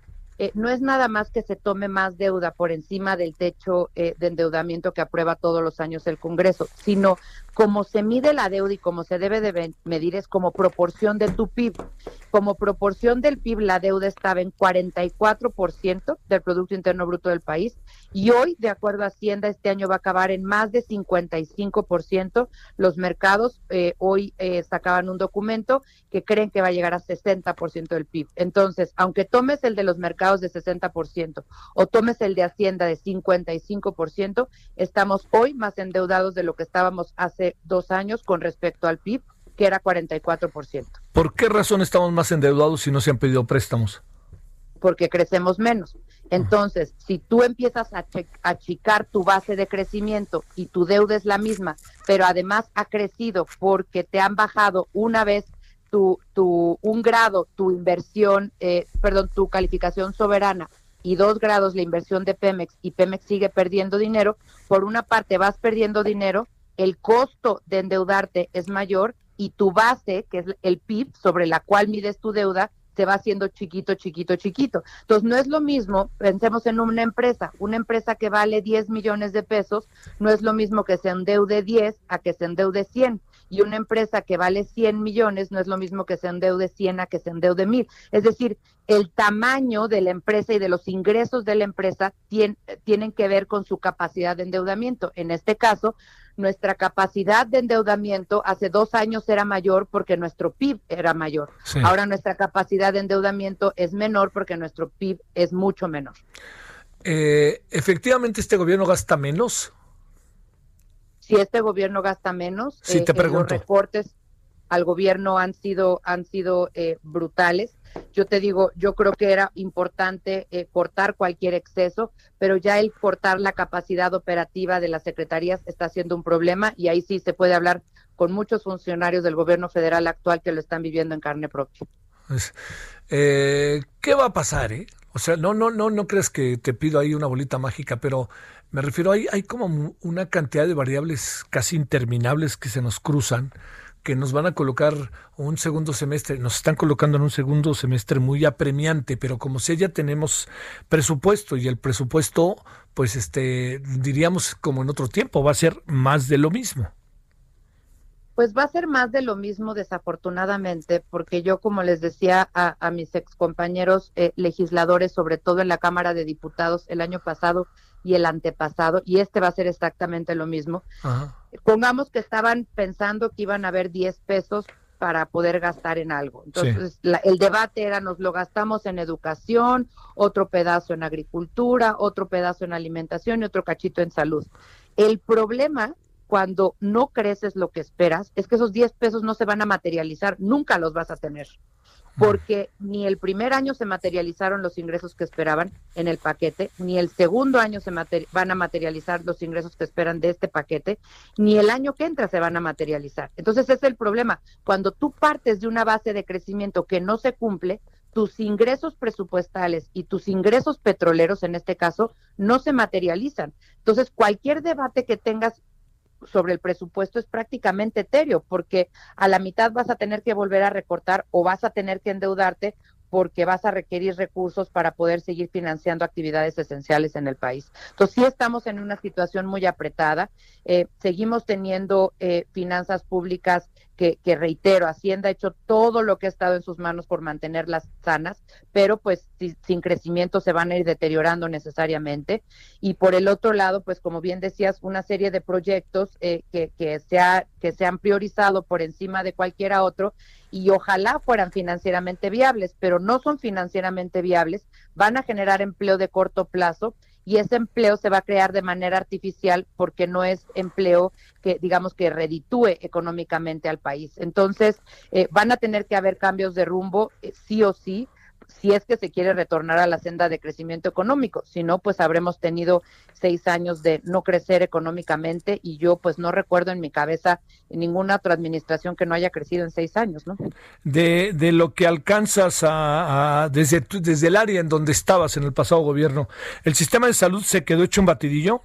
Eh, no es nada más que se tome más deuda por encima del techo eh, de endeudamiento que aprueba todos los años el Congreso, sino como se mide la deuda y como se debe de medir es como proporción de tu PIB. Como proporción del PIB, la deuda estaba en 44% del Producto Interno Bruto del país y hoy, de acuerdo a Hacienda, este año va a acabar en más de 55%. Los mercados eh, hoy sacaban un documento que creen que va a llegar a 60% del PIB. Entonces, aunque tomes el de los mercados, de 60% o tomes el de Hacienda de 55%, estamos hoy más endeudados de lo que estábamos hace dos años con respecto al PIB, que era 44%. ¿Por qué razón estamos más endeudados si no se han pedido préstamos? Porque crecemos menos. Entonces, si tú empiezas a achicar tu base de crecimiento y tu deuda es la misma, pero además ha crecido porque te han bajado una vez tu, tu, un grado, tu inversión, eh, perdón, tu calificación soberana y dos grados la inversión de Pemex y Pemex sigue perdiendo dinero, por una parte vas perdiendo dinero, el costo de endeudarte es mayor y tu base, que es el PIB sobre la cual mides tu deuda, se va haciendo chiquito, chiquito, chiquito. Entonces, no es lo mismo, pensemos en una empresa, una empresa que vale 10 millones de pesos, no es lo mismo que se endeude 10 a que se endeude 100 y una empresa que vale 100 millones no es lo mismo que se endeude 100 a que se endeude 1000. Es decir, el tamaño de la empresa y de los ingresos de la empresa tienen que ver con su capacidad de endeudamiento. En este caso, nuestra capacidad de endeudamiento hace dos años era mayor porque nuestro PIB era mayor. Ahora nuestra capacidad de endeudamiento es menor porque nuestro PIB es mucho menor. Eh, efectivamente, este gobierno gasta menos si este gobierno gasta menos, eh, te los reportes al gobierno han sido han sido eh, brutales. Yo te digo, yo creo que era importante eh, cortar cualquier exceso, pero ya el cortar la capacidad operativa de las secretarías está siendo un problema y ahí sí se puede hablar con muchos funcionarios del gobierno federal actual que lo están viviendo en carne propia. Pues, ¿Qué va a pasar? O sea, no, no, no, no crees que te pido ahí una bolita mágica, pero me refiero, hay, hay como una cantidad de variables casi interminables que se nos cruzan, que nos van a colocar un segundo semestre, nos están colocando en un segundo semestre muy apremiante, pero como si ya tenemos presupuesto y el presupuesto, pues este, diríamos como en otro tiempo, va a ser más de lo mismo pues va a ser más de lo mismo desafortunadamente, porque yo, como les decía a, mis excompañeros eh, legisladores, sobre todo en la Cámara de Diputados el año pasado y el antepasado, y este va a ser exactamente lo mismo, pongamos que estaban pensando que iban a haber 10 pesos para poder gastar en algo. Entonces, el debate era, nos lo gastamos en educación, otro pedazo en agricultura, otro pedazo en alimentación y otro cachito en salud. El problema cuando no creces lo que esperas, es que esos 10 pesos no se van a materializar, nunca los vas a tener, porque ni el primer año se materializaron los ingresos que esperaban en el paquete, ni el segundo año se van a materializar los ingresos que esperan de este paquete, ni el año que entra se van a materializar. Entonces ese es el problema. Cuando tú partes de una base de crecimiento que no se cumple, tus ingresos presupuestales y tus ingresos petroleros, en este caso, no se materializan. Entonces, cualquier debate que tengas sobre el presupuesto es prácticamente etéreo, porque a la mitad vas a tener que volver a recortar o vas a tener que endeudarte porque vas a requerir recursos para poder seguir financiando actividades esenciales en el país. Entonces, sí estamos en una situación muy apretada. Eh, seguimos teniendo eh, finanzas públicas que, reitero, Hacienda ha hecho todo lo que ha estado en sus manos por mantenerlas sanas, pero pues sin crecimiento se van a ir deteriorando necesariamente. Y por el otro lado, pues como bien decías, una serie de proyectos eh, que, se que se han priorizado por encima de cualquiera otro y ojalá fueran financieramente viables, pero no son financieramente viables, van a generar empleo de corto plazo y ese empleo se va a crear de manera artificial porque no es empleo que digamos que reditúe económicamente al país. Entonces, eh, van a tener que haber cambios de rumbo eh, sí o sí si es que se quiere retornar a la senda de crecimiento económico. Si no, pues habremos tenido seis años de no crecer económicamente y yo pues no recuerdo en mi cabeza ninguna otra administración que no haya crecido en seis años, ¿no? De, de lo que alcanzas a, desde, desde el área en donde estabas en el pasado gobierno, ¿el sistema de salud se quedó hecho un batidillo?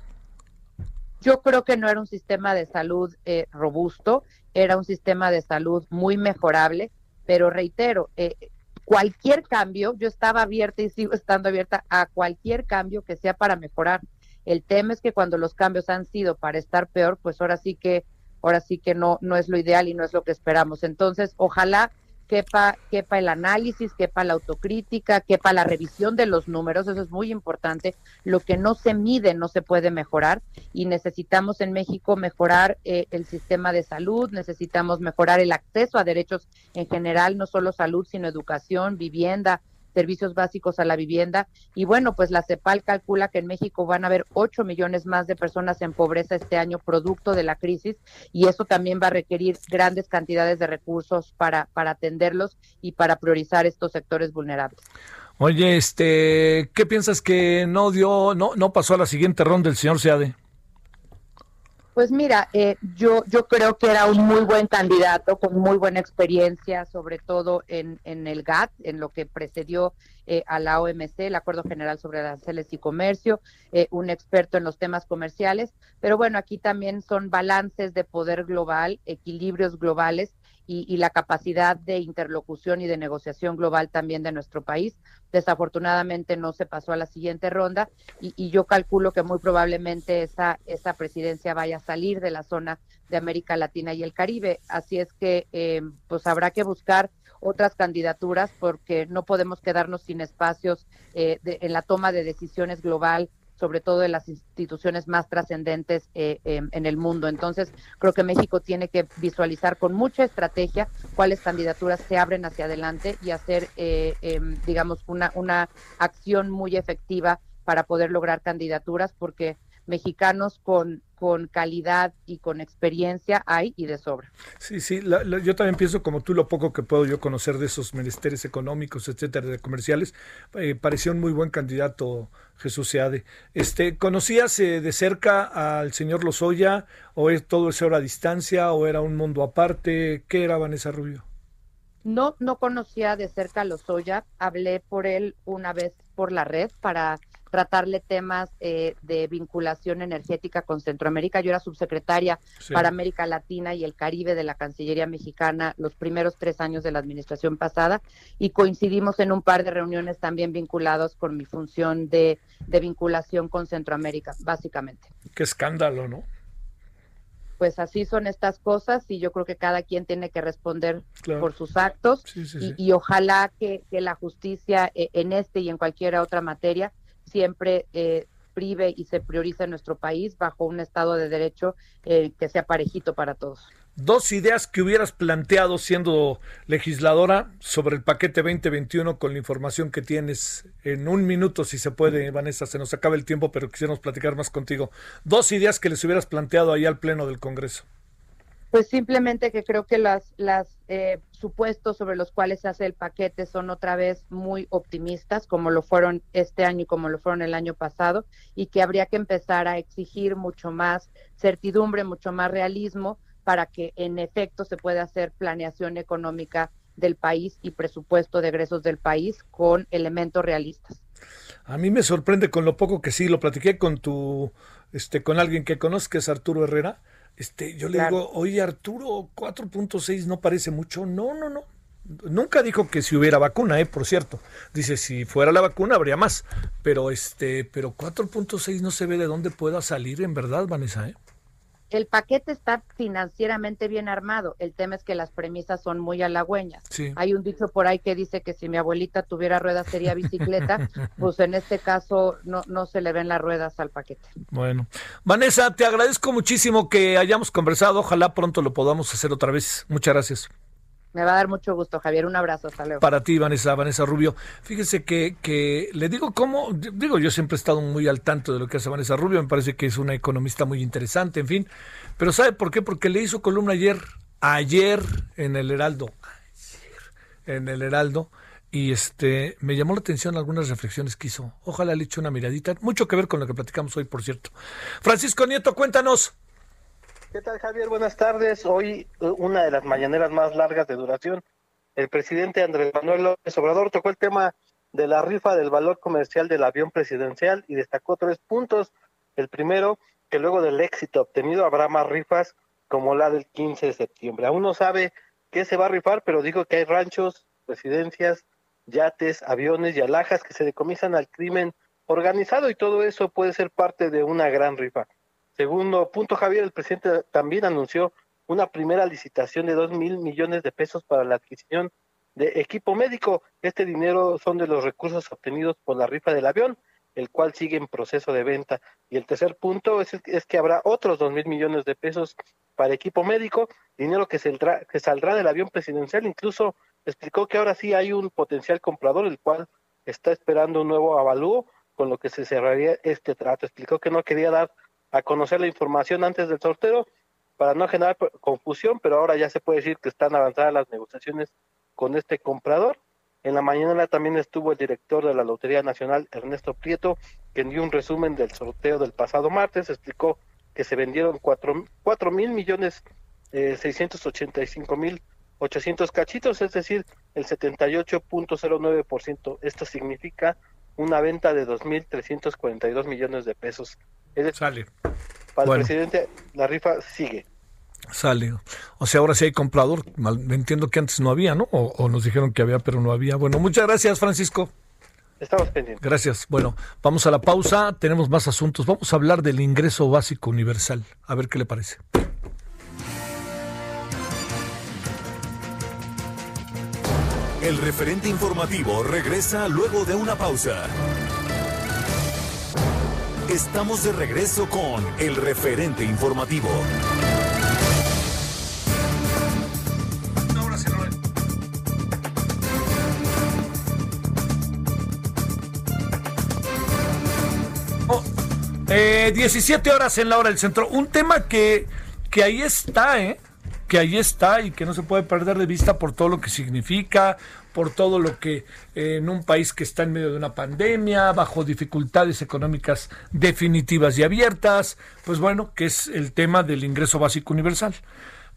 Yo creo que no era un sistema de salud eh, robusto, era un sistema de salud muy mejorable, pero reitero, eh, cualquier cambio, yo estaba abierta y sigo estando abierta a cualquier cambio que sea para mejorar. El tema es que cuando los cambios han sido para estar peor, pues ahora sí que ahora sí que no no es lo ideal y no es lo que esperamos. Entonces, ojalá quepa, quepa el análisis, quepa la autocrítica, quepa la revisión de los números, eso es muy importante. Lo que no se mide no se puede mejorar y necesitamos en México mejorar eh, el sistema de salud, necesitamos mejorar el acceso a derechos en general, no solo salud, sino educación, vivienda, servicios básicos a la vivienda. Y bueno, pues la CEPAL calcula que en México van a haber 8 millones más de personas en pobreza este año producto de la crisis y eso también va a requerir grandes cantidades de recursos para, para atenderlos y para priorizar estos sectores vulnerables. Oye, este, ¿qué piensas que no dio, no, no pasó a la siguiente ronda el señor Seade? Pues mira, eh, yo, yo creo que era un muy buen candidato con muy buena experiencia, sobre todo en, en el GATT, en lo que precedió eh, a la OMC, el Acuerdo General sobre Aranceles y Comercio, eh, un experto en los temas comerciales. Pero bueno, aquí también son balances de poder global, equilibrios globales y, la capacidad de interlocución y de negociación global también de nuestro país. Desafortunadamente no se pasó a la siguiente ronda y, yo calculo que muy probablemente esa, esa presidencia vaya a salir de la zona de América Latina y el Caribe. Así es que eh, pues habrá que buscar otras candidaturas porque no podemos quedarnos sin espacios eh, en la toma de decisiones global sobre todo de las instituciones más trascendentes eh, em, en el mundo. Entonces, creo que México tiene que visualizar con mucha estrategia cuáles candidaturas se abren hacia adelante y hacer, eh, em, digamos, una, una acción muy efectiva para poder lograr candidaturas, porque mexicanos con, con calidad y con experiencia hay y de sobra. Sí, sí, yo también pienso como tú lo poco que puedo yo conocer de esos menesteres económicos, etcétera, de comerciales, eh, pareció un muy buen candidato Jesús Seade. Este, ¿Conocías eh, de cerca al señor Lozoya o es todo ese hora a distancia o era un mundo aparte? ¿Qué era Vanessa Rubio? No, no conocía de cerca a Lozoya, hablé por él una vez por la red para tratarle temas eh, de vinculación energética con Centroamérica. Yo era subsecretaria para América Latina y el Caribe de la Cancillería mexicana los primeros tres años de la administración pasada y coincidimos en un par de reuniones también vinculados con mi función de, de vinculación con Centroamérica, básicamente. Qué escándalo, ¿no? pues así son estas cosas y yo creo que cada quien tiene que responder por sus actos y, ojalá que, la justicia eh, en este y en cualquier otra materia siempre eh, prive y se priorice en nuestro país bajo un Estado de Derecho eh, que sea parejito para todos. Dos ideas que hubieras planteado siendo legisladora sobre el paquete 2021 con la información que tienes en un minuto, si se puede, Vanessa, se nos acaba el tiempo, pero quisiéramos platicar más contigo. Dos ideas que les hubieras planteado ahí al Pleno del Congreso. Pues simplemente que creo que las, las eh, supuestos sobre los cuales se hace el paquete son otra vez muy optimistas, como lo fueron este año y como lo fueron el año pasado, y que habría que empezar a exigir mucho más certidumbre, mucho más realismo para que en efecto se pueda hacer planeación económica del país y presupuesto de egresos del país con elementos realistas. A mí me sorprende con lo poco que sí, lo platiqué con tu, este, con alguien que conozcas, Arturo Herrera. Este, yo le digo, oye Arturo, 4.6 no parece mucho. No, no, no. Nunca dijo que si hubiera vacuna, eh, por cierto. Dice, si fuera la vacuna habría más. Pero este, pero 4.6 no se ve de dónde pueda salir en verdad, Vanessa, eh el paquete está financieramente bien armado. El tema es que las premisas son muy halagüeñas. Hay un dicho por ahí que dice que si mi abuelita tuviera ruedas sería bicicleta. pues en este caso no, no se le ven las ruedas al paquete. Bueno, Vanessa, te agradezco muchísimo que hayamos conversado. Ojalá pronto lo podamos hacer otra vez. Muchas gracias. Me va a dar mucho gusto, Javier. Un abrazo, hasta luego. Para ti, Vanessa, Vanessa Rubio. Fíjese que, que le digo cómo, digo, yo siempre he estado muy al tanto de lo que hace Vanessa Rubio, me parece que es una economista muy interesante, en fin. Pero ¿sabe por qué? Porque le hizo columna ayer, ayer en el Heraldo, en el Heraldo, y este me llamó la atención algunas reflexiones que hizo. Ojalá le eche una miradita, mucho que ver con lo que platicamos hoy, por cierto. Francisco Nieto, cuéntanos. ¿Qué tal, Javier? Buenas tardes. Hoy eh, una de las mañaneras más largas de duración. El presidente Andrés Manuel López Obrador tocó el tema de la rifa del valor comercial del avión presidencial y destacó tres puntos. El primero, que luego del éxito obtenido habrá más rifas como la del 15 de septiembre. Aún no sabe qué se va a rifar, pero digo que hay ranchos, residencias, yates, aviones y alhajas que se decomisan al crimen organizado y todo eso puede ser parte de una gran rifa. Segundo punto, Javier, el presidente también anunció una primera licitación de dos mil millones de pesos para la adquisición de equipo médico. Este dinero son de los recursos obtenidos por la rifa del avión, el cual sigue en proceso de venta. Y el tercer punto es, que habrá otros dos mil millones de pesos para equipo médico, dinero que saldrá, que saldrá del avión presidencial. Incluso explicó que ahora sí hay un potencial comprador, el cual está esperando un nuevo avalúo, con lo que se cerraría este trato. Explicó que no quería dar a conocer la información antes del sorteo para no generar confusión, pero ahora ya se puede decir que están avanzadas las negociaciones con este comprador. En la mañana también estuvo el director de la Lotería Nacional, Ernesto Prieto, quien dio un resumen del sorteo del pasado martes, explicó que se vendieron cuatro, cuatro mil millones eh, seiscientos ochenta y cinco mil ochocientos cachitos, es decir, el 78.09%. Esto significa una venta de 2.342 millones de pesos. Sale. Para el presidente, la rifa sigue. Sale. O sea, ahora sí hay comprador. Entiendo que antes no había, ¿no? O, nos dijeron que había, pero no había. Bueno, muchas gracias, Francisco. Estamos pendientes. Gracias. Bueno, vamos a la pausa. Tenemos más asuntos. Vamos a hablar del ingreso básico universal. A ver qué le parece. El referente informativo regresa luego de una pausa. Estamos de regreso con el referente informativo. Oh, eh, 17 horas en la hora del centro. Un tema que, que ahí está, ¿eh? que ahí está y que no se puede perder de vista por todo lo que significa, por todo lo que eh, en un país que está en medio de una pandemia, bajo dificultades económicas definitivas y abiertas, pues bueno, que es el tema del ingreso básico universal.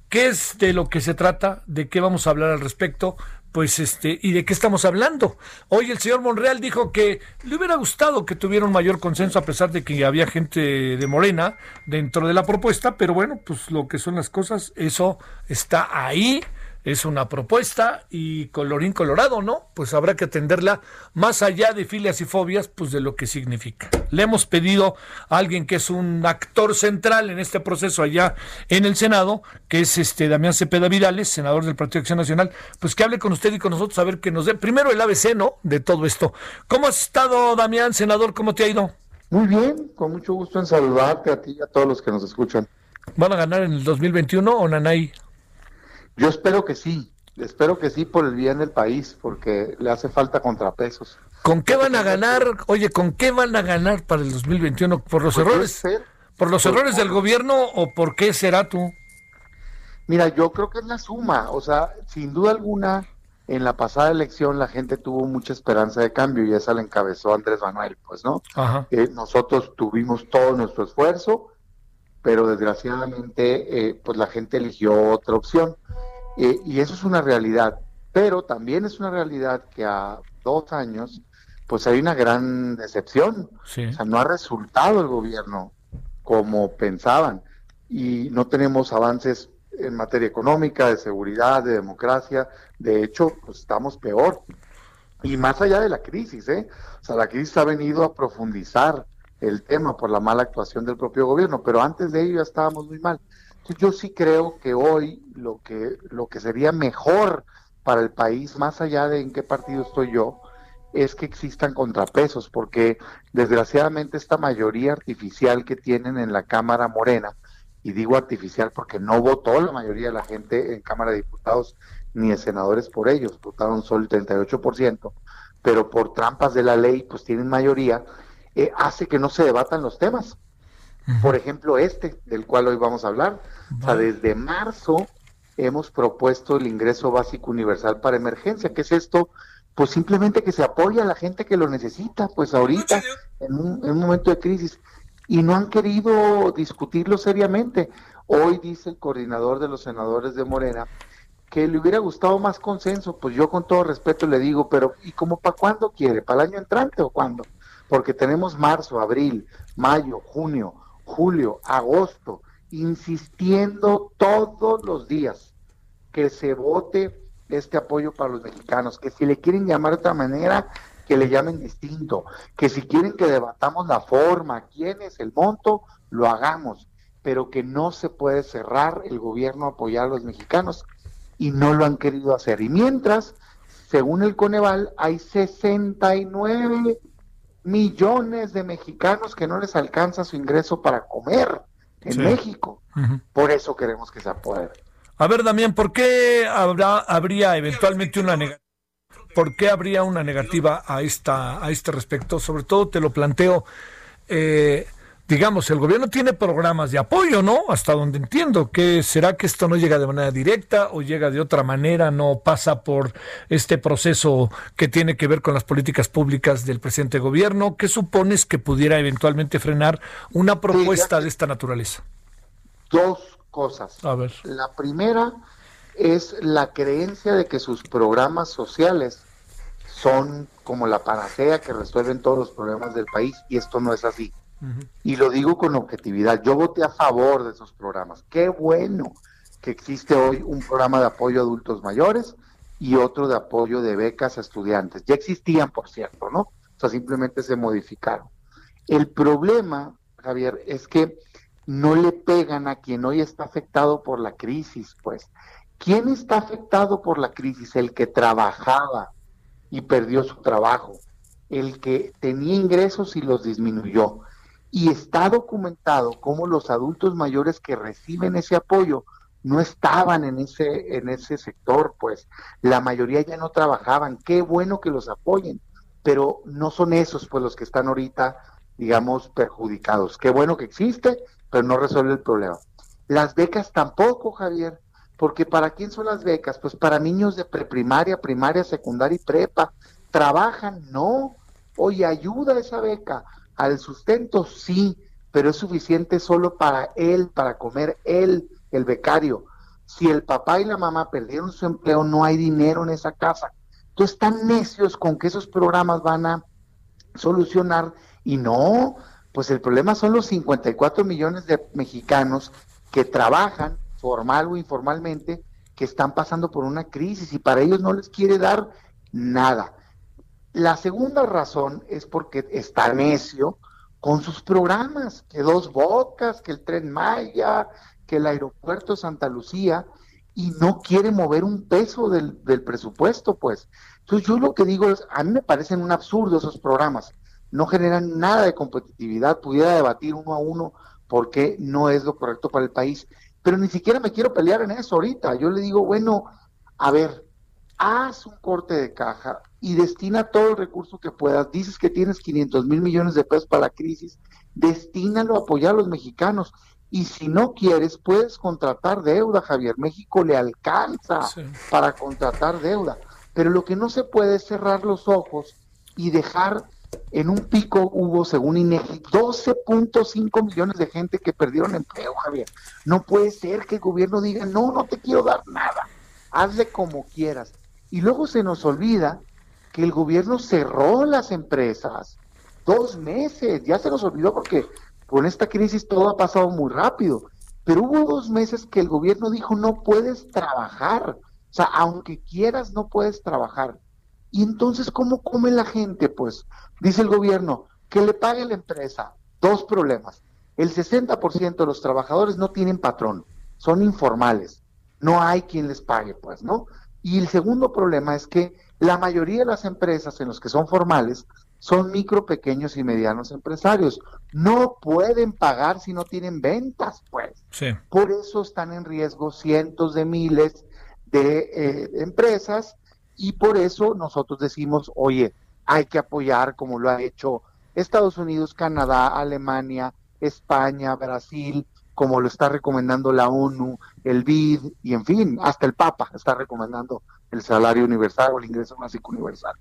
¿Qué es de lo que se trata? ¿De qué vamos a hablar al respecto? pues este, ¿y de qué estamos hablando? Hoy el señor Monreal dijo que le hubiera gustado que tuviera un mayor consenso a pesar de que había gente de Morena dentro de la propuesta, pero bueno, pues lo que son las cosas, eso está ahí es una propuesta y colorín colorado, ¿no? Pues habrá que atenderla más allá de filias y fobias, pues de lo que significa. Le hemos pedido a alguien que es un actor central en este proceso allá en el Senado, que es este Damián Cepeda Vidales, senador del Partido de Acción Nacional, pues que hable con usted y con nosotros a ver que nos dé primero el ABC, ¿no? De todo esto. ¿Cómo has estado, Damián, senador? ¿Cómo te ha ido? Muy bien, con mucho gusto en saludarte a ti y a todos los que nos escuchan. ¿Van a ganar en el 2021 o Nanay? Yo espero que sí, espero que sí por el bien del país, porque le hace falta contrapesos. ¿Con qué van a ganar? Oye, ¿con qué van a ganar para el 2021? ¿Por los pues errores? ¿Por los errores del gobierno o por qué será tú? Mira, yo creo que es la suma, o sea, sin duda alguna, en la pasada elección la gente tuvo mucha esperanza de cambio y esa la encabezó Andrés Manuel, pues, ¿no? Eh, nosotros tuvimos todo nuestro esfuerzo, pero desgraciadamente, eh, pues la gente eligió otra opción. Eh, y eso es una realidad, pero también es una realidad que a dos años, pues hay una gran decepción. O sea, no ha resultado el gobierno como pensaban y no tenemos avances en materia económica, de seguridad, de democracia. De hecho, pues estamos peor. Y más allá de la crisis, ¿eh? O sea, la crisis ha venido a profundizar el tema por la mala actuación del propio gobierno, pero antes de ello ya estábamos muy mal yo sí creo que hoy lo que, lo que sería mejor para el país, más allá de en qué partido estoy yo, es que existan contrapesos, porque desgraciadamente esta mayoría artificial que tienen en la Cámara Morena, y digo artificial porque no votó la mayoría de la gente en Cámara de Diputados ni de senadores por ellos, votaron solo el 38%, pero por trampas de la ley pues tienen mayoría, eh, hace que no se debatan los temas. Por ejemplo, este, del cual hoy vamos a hablar. O sea, desde marzo hemos propuesto el ingreso básico universal para emergencia. ¿Qué es esto? Pues simplemente que se apoye a la gente que lo necesita, pues ahorita, en un, en un momento de crisis. Y no han querido discutirlo seriamente. Hoy dice el coordinador de los senadores de Morena que le hubiera gustado más consenso. Pues yo con todo respeto le digo, pero ¿y cómo para cuándo quiere? ¿Para el año entrante o cuándo? Porque tenemos marzo, abril, mayo, junio, julio, agosto, insistiendo todos los días que se vote este apoyo para los mexicanos, que si le quieren llamar de otra manera, que le llamen distinto, que si quieren que debatamos la forma, quién es el monto, lo hagamos, pero que no se puede cerrar el gobierno a apoyar a los mexicanos y no lo han querido hacer. Y mientras, según el Coneval, hay 69 millones de mexicanos que no les alcanza su ingreso para comer en México. Por eso queremos que se apodere. A ver, Damián, ¿por qué habrá, habría eventualmente una negativa? ¿Por qué habría una negativa a esta a este respecto? Sobre todo te lo planteo eh, digamos, el gobierno tiene programas de apoyo, ¿no? Hasta donde entiendo, que será que esto no llega de manera directa o llega de otra manera, no pasa por este proceso que tiene que ver con las políticas públicas del presidente gobierno. ¿Qué supones que pudiera eventualmente frenar una propuesta de esta naturaleza? Dos cosas. A ver. La primera es la creencia de que sus programas sociales son como la panacea que resuelven todos los problemas del país y esto no es así. Y lo digo con objetividad, yo voté a favor de esos programas. Qué bueno que existe hoy un programa de apoyo a adultos mayores y otro de apoyo de becas a estudiantes. Ya existían, por cierto, ¿no? O sea, simplemente se modificaron. El problema, Javier, es que no le pegan a quien hoy está afectado por la crisis, pues. ¿Quién está afectado por la crisis? El que trabajaba y perdió su trabajo, el que tenía ingresos y los disminuyó, y está documentado cómo los adultos mayores que reciben ese apoyo no estaban en ese en ese sector, pues la mayoría ya no trabajaban. Qué bueno que los apoyen, pero no son esos pues los que están ahorita, digamos, perjudicados. Qué bueno que existe, pero no resuelve el problema. Las becas tampoco, Javier, porque ¿para quién son las becas? Pues para niños de preprimaria, primaria, secundaria y prepa. ¿Trabajan? No. Oye, ayuda esa beca al sustento sí, pero es suficiente solo para él, para comer él, el becario. Si el papá y la mamá perdieron su empleo, no hay dinero en esa casa. Entonces están necios con que esos programas van a solucionar y no, pues el problema son los 54 millones de mexicanos que trabajan formal o informalmente, que están pasando por una crisis y para ellos no les quiere dar nada. La segunda razón es porque está necio con sus programas, que Dos Bocas, que el Tren Maya, que el Aeropuerto Santa Lucía, y no quiere mover un peso del, del presupuesto, pues. Entonces yo lo que digo es, a mí me parecen un absurdo esos programas no generan nada de competitividad, pudiera debatir uno a uno por qué no es lo correcto para el país, pero ni siquiera me quiero pelear en eso ahorita. Yo le digo, bueno, a ver, haz un corte de caja y destina todo el recurso que puedas. Dices que tienes 500 mil millones de pesos para la crisis, destínalo a apoyar a los mexicanos. Y si no quieres, puedes contratar deuda, Javier. México le alcanza para contratar deuda. Pero lo que no se puede es cerrar los ojos y dejar en un pico hubo, según INEGI, 12.5 millones de gente que perdieron empleo, Javier. No puede ser que el gobierno diga, no, no te quiero dar nada, hazle como quieras. Y luego se nos olvida que el gobierno cerró las empresas dos meses, ya se nos olvidó porque con esta crisis todo ha pasado muy rápido, pero hubo dos meses que el gobierno dijo, no puedes trabajar, o sea, aunque quieras, no puedes trabajar. Y entonces, ¿cómo come la gente? Pues dice el gobierno, que le pague la empresa. Dos problemas. El 60% de los trabajadores no tienen patrón, son informales. No hay quien les pague, pues, ¿no? Y el segundo problema es que la mayoría de las empresas en los que son formales son micro, pequeños y medianos empresarios. No pueden pagar si no tienen ventas, pues. Por eso están en riesgo cientos de miles de eh, empresas y por eso nosotros decimos, oye, hay que apoyar como lo ha hecho Estados Unidos, Canadá, Alemania, España, Brasil, como lo está recomendando la ONU, el BID y en fin, hasta el Papa está recomendando el salario universal o el ingreso básico universal.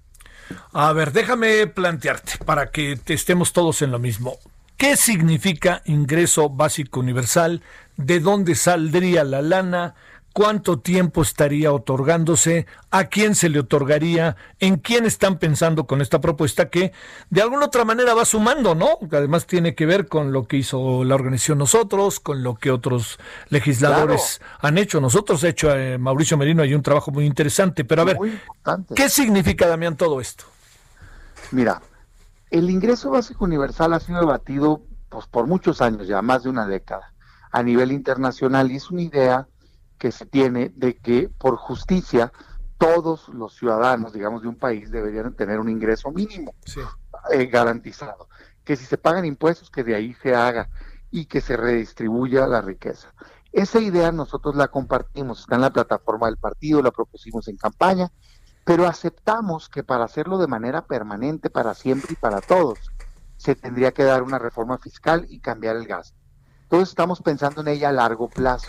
A ver, déjame plantearte para que estemos todos en lo mismo. ¿Qué significa ingreso básico universal? ¿De dónde saldría la lana? Cuánto tiempo estaría otorgándose, a quién se le otorgaría, en quién están pensando con esta propuesta que de alguna otra manera va sumando, ¿no? Además tiene que ver con lo que hizo la organización nosotros, con lo que otros legisladores han hecho. Nosotros ha hecho eh, Mauricio Merino hay un trabajo muy interesante, pero a ver, ¿qué significa, Damián, todo esto? Mira, el ingreso básico universal ha sido debatido pues, por muchos años, ya más de una década, a nivel internacional, y es una idea que se tiene de que por justicia todos los ciudadanos, digamos, de un país deberían tener un ingreso mínimo eh, garantizado. Que si se pagan impuestos, que de ahí se haga y que se redistribuya la riqueza. Esa idea nosotros la compartimos, está en la plataforma del partido, la propusimos en campaña, pero aceptamos que para hacerlo de manera permanente, para siempre y para todos, se tendría que dar una reforma fiscal y cambiar el gasto. Entonces estamos pensando en ella a largo plazo.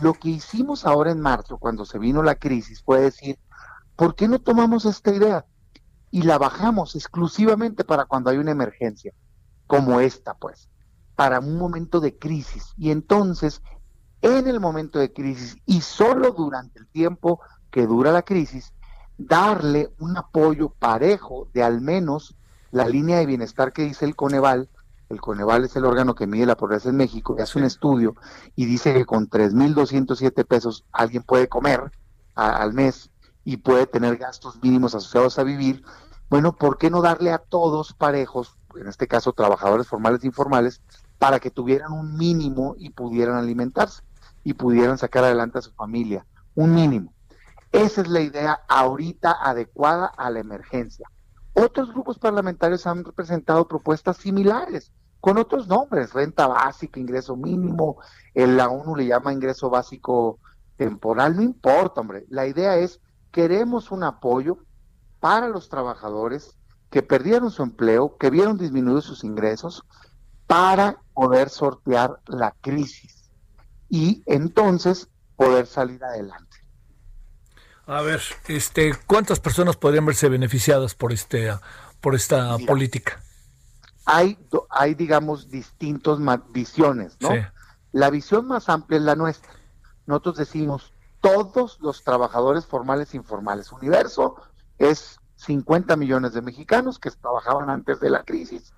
Lo que hicimos ahora en marzo, cuando se vino la crisis, fue decir, ¿por qué no tomamos esta idea y la bajamos exclusivamente para cuando hay una emergencia, como esta, pues, para un momento de crisis? Y entonces, en el momento de crisis y solo durante el tiempo que dura la crisis, darle un apoyo parejo de al menos la línea de bienestar que dice el Coneval, el Coneval es el órgano que mide la pobreza en México, y hace un estudio y dice que con 3.207 pesos alguien puede comer al mes y puede tener gastos mínimos asociados a vivir. Bueno, ¿por qué no darle a todos parejos, en este caso trabajadores formales e informales, para que tuvieran un mínimo y pudieran alimentarse y pudieran sacar adelante a su familia? Un mínimo. Esa es la idea ahorita adecuada a la emergencia. Otros grupos parlamentarios han presentado propuestas similares con otros nombres, renta básica, ingreso mínimo, el, la ONU le llama ingreso básico temporal, no importa, hombre. La idea es, queremos un apoyo para los trabajadores que perdieron su empleo, que vieron disminuidos sus ingresos, para poder sortear la crisis y entonces poder salir adelante. A ver, este, ¿cuántas personas podrían verse beneficiadas por este, por esta política? Hay, hay digamos, distintas visiones, ¿no? La visión más amplia es la nuestra. nosotros decimos todos los trabajadores formales e informales. Universo es 50 millones de mexicanos que trabajaban antes de la crisis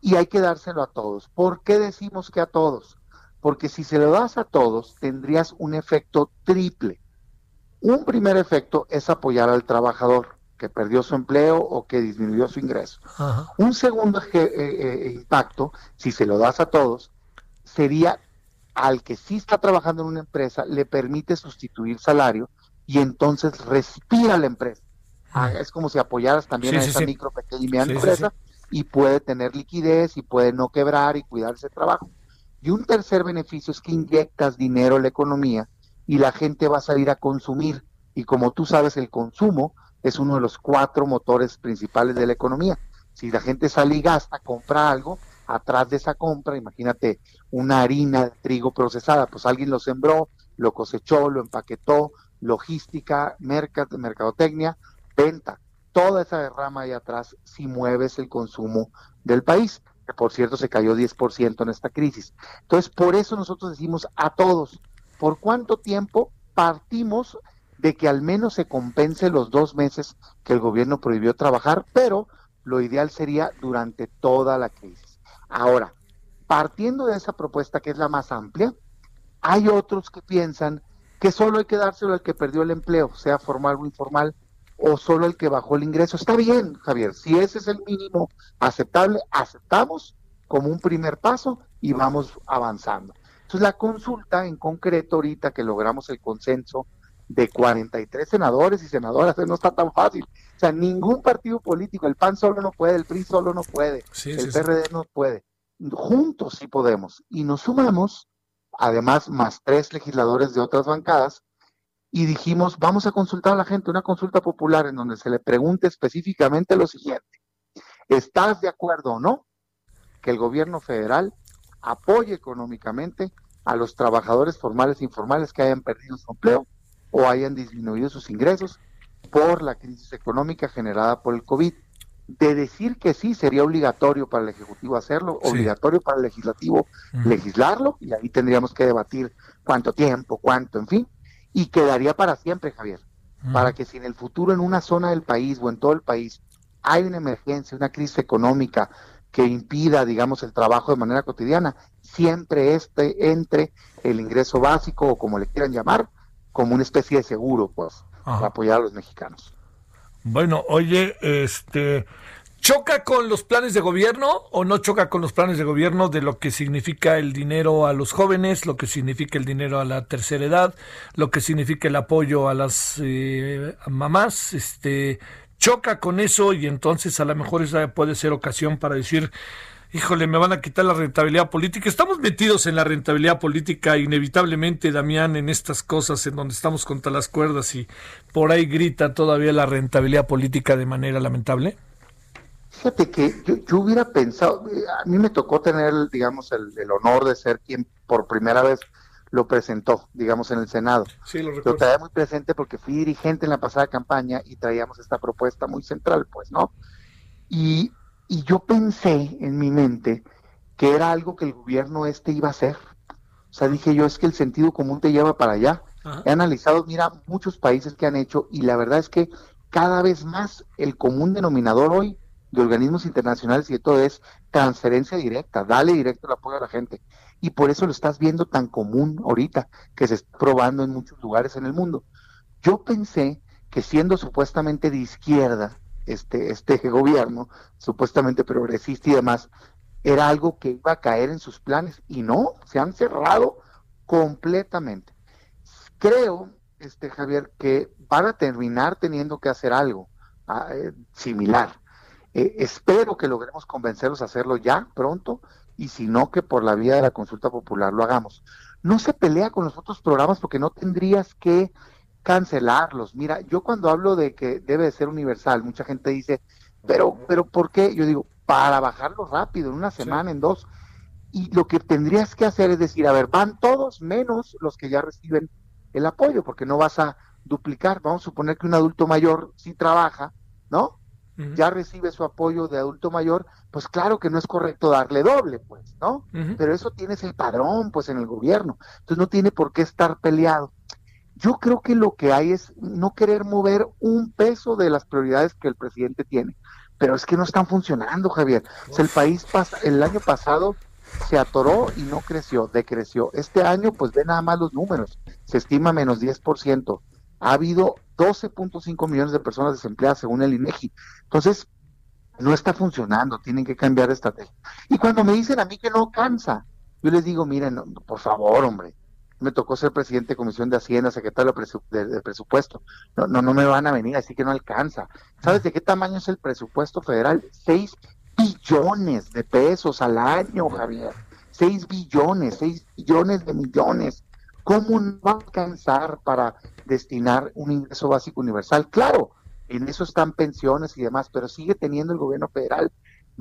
y hay que dárselo a todos. ¿Por qué decimos que a todos? Porque si se lo das a todos, tendrías un efecto triple. Un primer efecto es apoyar al trabajador que perdió su empleo o que disminuyó su ingreso. Un segundo eh, eh, impacto, si se lo das a todos, sería al que sí está trabajando en una empresa, le permite sustituir salario y entonces respira la empresa. Ah, es como si apoyaras también a esa micro, pequeña y mediana empresa y puede tener liquidez y puede no quebrar y cuidarse de trabajo. Y un tercer beneficio es que inyectas dinero en la economía y la gente va a salir a consumir. Y como tú sabes, el consumo es uno de los cuatro motores principales de la economía. Si la gente sale y gasta, compra algo, atrás de esa compra, imagínate una harina de trigo procesada, pues alguien lo sembró, lo cosechó, lo empaquetó, logística, mercadotecnia, venta. Toda esa derrama ahí atrás si mueves el consumo del país, que por cierto se cayó 10% en esta crisis. Entonces, por eso nosotros decimos a todos, ¿por cuánto tiempo partimos de que al menos se compense los dos meses que el gobierno prohibió trabajar, pero lo ideal sería durante toda la crisis. Ahora, partiendo de esa propuesta que es la más amplia, hay otros que piensan que solo hay que dárselo al que perdió el empleo, sea formal o informal, o solo el que bajó el ingreso. Está bien, Javier, si ese es el mínimo aceptable, aceptamos como un primer paso y vamos avanzando. Entonces la consulta en concreto ahorita que logramos el consenso de 43 senadores y senadoras, no está tan fácil. O sea, ningún partido político, el PAN solo no puede, el PRI solo no puede, el PRD no puede. Juntos sí podemos. Y nos sumamos, además, más tres legisladores de otras bancadas, y dijimos, vamos a consultar a la gente, una consulta popular en donde se le pregunte específicamente lo siguiente. ¿Estás de acuerdo o no que el gobierno federal apoye económicamente a los trabajadores formales e informales que hayan perdido su empleo o hayan disminuido sus ingresos por la crisis económica generada por el COVID. De decir que sí, sería obligatorio para el Ejecutivo hacerlo, obligatorio para el Legislativo legislarlo, y ahí tendríamos que debatir cuánto tiempo, cuánto, en fin, y quedaría para siempre, Javier, para que si en el futuro en una zona del país o en todo el país hay una emergencia, una crisis económica que impida, digamos, el trabajo de manera cotidiana, siempre este entre el ingreso básico o como le quieran llamar, como una especie de seguro, pues, para apoyar a los mexicanos. Bueno, oye, este, ¿choca con los planes de gobierno o no choca con los planes de gobierno de lo que significa el dinero a los jóvenes, lo que significa el dinero a la tercera edad, lo que significa el apoyo a las eh, mamás? Este, choca con eso y entonces a lo mejor esa puede ser ocasión para decir híjole, me van a quitar la rentabilidad política. Estamos metidos en la rentabilidad política inevitablemente, Damián, en estas cosas en donde estamos contra las cuerdas y por ahí grita todavía la rentabilidad política de manera lamentable. Fíjate que yo, hubiera pensado, a mí me tocó tener, digamos, el, honor de ser quien por primera vez lo presentó, digamos, en el Senado. Sí, lo recuerdo. Lo traía muy presente porque fui dirigente en la pasada campaña y traíamos esta propuesta muy central, pues, ¿no? Y y yo pensé en mi mente que era algo que el gobierno este iba a hacer. O sea, dije yo, es que el sentido común te lleva para allá. He analizado, mira, muchos países que han hecho y la verdad es que cada vez más el común denominador hoy de organismos internacionales y de todo es transferencia directa, dale directo el apoyo a la gente. Y por eso lo estás viendo tan común ahorita, que se está probando en muchos lugares en el mundo. Yo pensé que siendo supuestamente de izquierda, este, este gobierno, supuestamente progresista y demás, era algo que iba a caer en sus planes y no, se han cerrado completamente. Creo, este Javier, que van a terminar teniendo que hacer algo ah, eh, similar. Eh, espero que logremos convencerlos a hacerlo ya pronto y si no que por la vía de la consulta popular lo hagamos. No se pelea con los otros programas porque no tendrías que cancelarlos. Mira, yo cuando hablo de que debe de ser universal, mucha gente dice, pero, pero ¿por qué? Yo digo, para bajarlo rápido, en una semana, en dos. Y lo que tendrías que hacer es decir, a ver, van todos menos los que ya reciben el apoyo, porque no vas a duplicar. Vamos a suponer que un adulto mayor sí trabaja, ¿no? ya recibe su apoyo de adulto mayor, pues claro que no es correcto darle doble, pues, ¿no? Pero eso tienes el padrón, pues, en el gobierno. Entonces no tiene por qué estar peleado. Yo creo que lo que hay es no querer mover un peso de las prioridades que el presidente tiene. Pero es que no están funcionando, Javier. O sea, el país pasa, el año pasado se atoró y no creció, decreció. Este año, pues ve nada más los números. Se estima menos 10%. Ha habido 12.5 millones de personas desempleadas según el INEGI. Entonces, no está funcionando, tienen que cambiar de estrategia. Y cuando me dicen a mí que no cansa, yo les digo, miren, por favor, hombre, me tocó ser presidente de Comisión de Hacienda, secretario de, presupuesto. No, no, no me van a venir, así que no alcanza. ¿Sabes de qué tamaño es el presupuesto federal? 6 billones de pesos al año, Javier. 6 billones, 6 billones de millones. ¿Cómo no va a alcanzar para destinar un ingreso básico universal? Claro, en eso están pensiones y demás, pero sigue teniendo el gobierno federal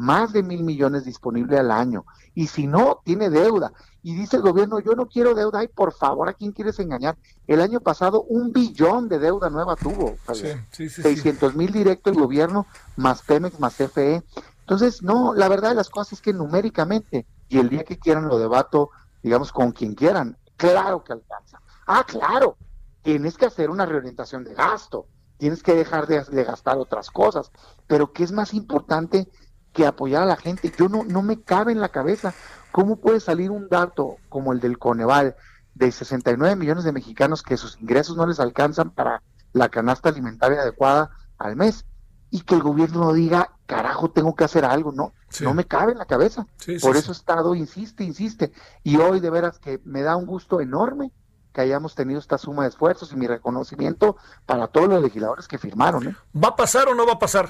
más de mil millones disponibles al año. Y si no, tiene deuda. Y dice el gobierno, yo no quiero deuda. Ay, por favor, ¿a quién quieres engañar? El año pasado un billón de deuda nueva tuvo. Sí, 600 mil directo el gobierno, más Pemex, más CFE. Entonces, no, la verdad de las cosas es que numéricamente, y el día que quieran lo debato, digamos, con quien quieran, claro que alcanza. Ah, claro, tienes que hacer una reorientación de gasto, tienes que dejar de, de gastar otras cosas, pero ¿qué es más importante que apoyar a la gente. Yo no, no me cabe en la cabeza cómo puede salir un dato como el del Coneval de 69 millones de mexicanos que sus ingresos no les alcanzan para la canasta alimentaria adecuada al mes y que el gobierno diga, carajo, tengo que hacer algo, no, no me cabe en la cabeza. Por eso Estado insiste, insiste. Y hoy de veras que me da un gusto enorme que hayamos tenido esta suma de esfuerzos y mi reconocimiento para todos los legisladores que firmaron. ¿eh? ¿Va a pasar o no va a pasar?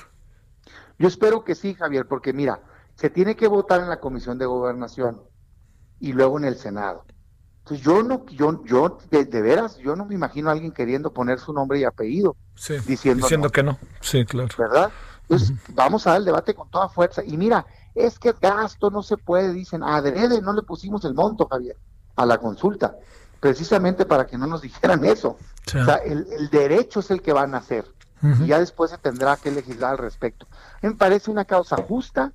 Yo espero que sí, Javier, porque mira, se tiene que votar en la Comisión de Gobernación y luego en el Senado. Entonces yo no, yo, yo de, veras, yo no me imagino a alguien queriendo poner su nombre y apellido, diciendo, que no. Sí, claro. ¿Verdad? Entonces vamos a dar el debate con toda fuerza. Y mira, es que gasto no se puede, dicen, adrede no le pusimos el monto, Javier, a la consulta, precisamente para que no nos dijeran eso. O sea, el, el derecho es el que van a hacer y ya después se tendrá que legislar al respecto. Me parece una causa justa,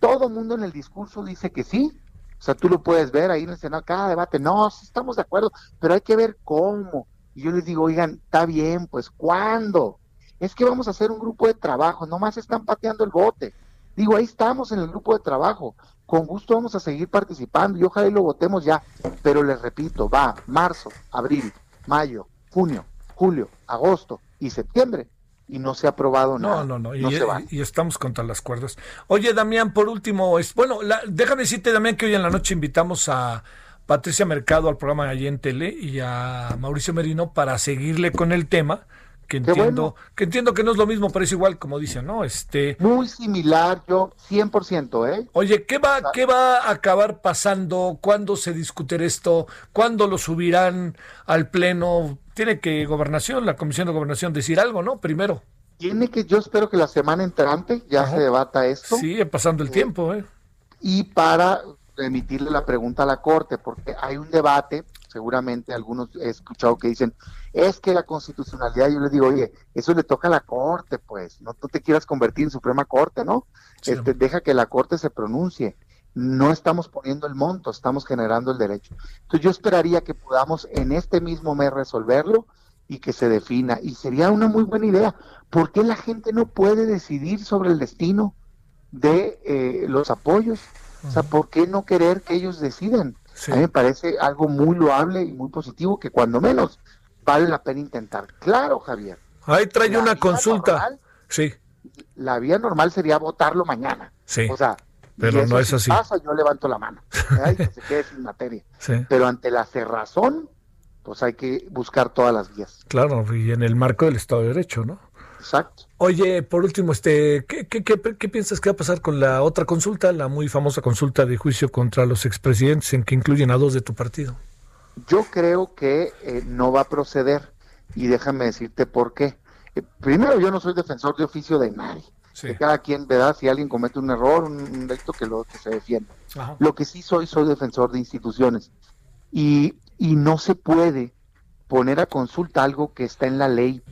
todo mundo en el discurso dice que sí, o sea, tú lo puedes ver ahí en el Senado, cada debate, no, estamos de acuerdo, pero hay que ver cómo. Y yo les digo, oigan, está bien, pues ¿cuándo? Es que vamos a hacer un grupo de trabajo, nomás están pateando el bote. Digo, ahí estamos en el grupo de trabajo, con gusto vamos a seguir participando y ojalá y lo votemos ya, pero les repito, va marzo, abril, mayo, junio, julio, agosto y septiembre y no se ha aprobado nada. No, no, no, y, estamos contra las cuerdas. Oye, Damián, por último, es, bueno, déjame decirte, Damián, que hoy en la noche invitamos a Patricia Mercado al programa allí en Tele y a Mauricio Merino para seguirle con el tema que entiendo que entiendo que no es lo mismo, pero es igual como dicen, ¿no? Este muy similar, yo 100%, ¿eh? Oye, ¿qué va qué va a acabar pasando? ¿Cuándo se discutirá esto? ¿Cuándo lo subirán al pleno? Tiene que gobernación, la Comisión de Gobernación decir algo, ¿no? Primero. Tiene que, yo espero que la semana entrante ya se debata esto. Sigue pasando el eh, tiempo, ¿eh? Y para emitirle la pregunta a la Corte, porque hay un debate, seguramente algunos he escuchado que dicen, es que la constitucionalidad, yo les digo, oye, eso le toca a la Corte, pues, no tú te quieras convertir en Suprema Corte, ¿no? Este, deja que la Corte se pronuncie no estamos poniendo el monto, estamos generando el derecho. Entonces yo esperaría que podamos en este mismo mes resolverlo y que se defina. Y sería una muy buena idea. ¿Por qué la gente no puede decidir sobre el destino de eh, los apoyos? O sea, ¿por qué no querer que ellos decidan? A mí me parece algo muy loable y muy positivo que cuando menos vale la pena intentar. Claro, Javier. Ahí trae una consulta. sí. La vía normal sería votarlo mañana. Sí. O sea, pero no es así. pasa, yo levanto la mano. que se quede sin materia. Pero ante la cerrazón, pues hay que buscar todas las vías. Claro, y en el marco del Estado de Derecho, ¿no? Exacto. Oye, por último, este, ¿qué, qué, qué, piensas que va a pasar con la otra consulta, la muy famosa consulta de juicio contra los expresidentes, en que incluyen a dos de tu partido? Yo creo que eh, no va a proceder, y déjame decirte por qué. Eh, primero, yo no soy defensor de oficio de nadie que cada quien, verá Si alguien comete un error, un, delito, que lo que se defienda. Lo que sí soy, soy defensor de instituciones. Y, y no se puede poner a consulta algo que está en la ley.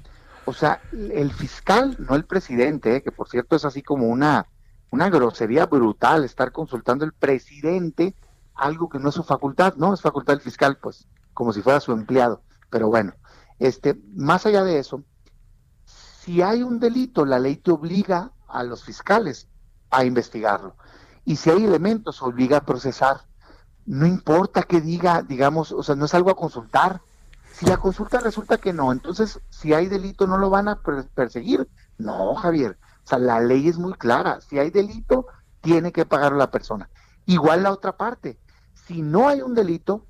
O sea, el fiscal, no el presidente, que por cierto es así como una, una grosería brutal estar consultando el presidente algo que no es su facultad, ¿no? Es facultad del fiscal, pues, como si fuera su empleado. Pero bueno, este, más allá de eso, si hay un delito, la ley te obliga a los fiscales a investigarlo. Y si hay elementos, obliga a procesar. No importa que diga, digamos, o sea, no es algo a consultar. Si la consulta resulta que no, entonces si hay delito no lo van a perseguir. No, Javier. O sea, la ley es muy clara. Si hay delito, tiene que pagarlo la persona. Igual la otra parte. Si no hay un delito,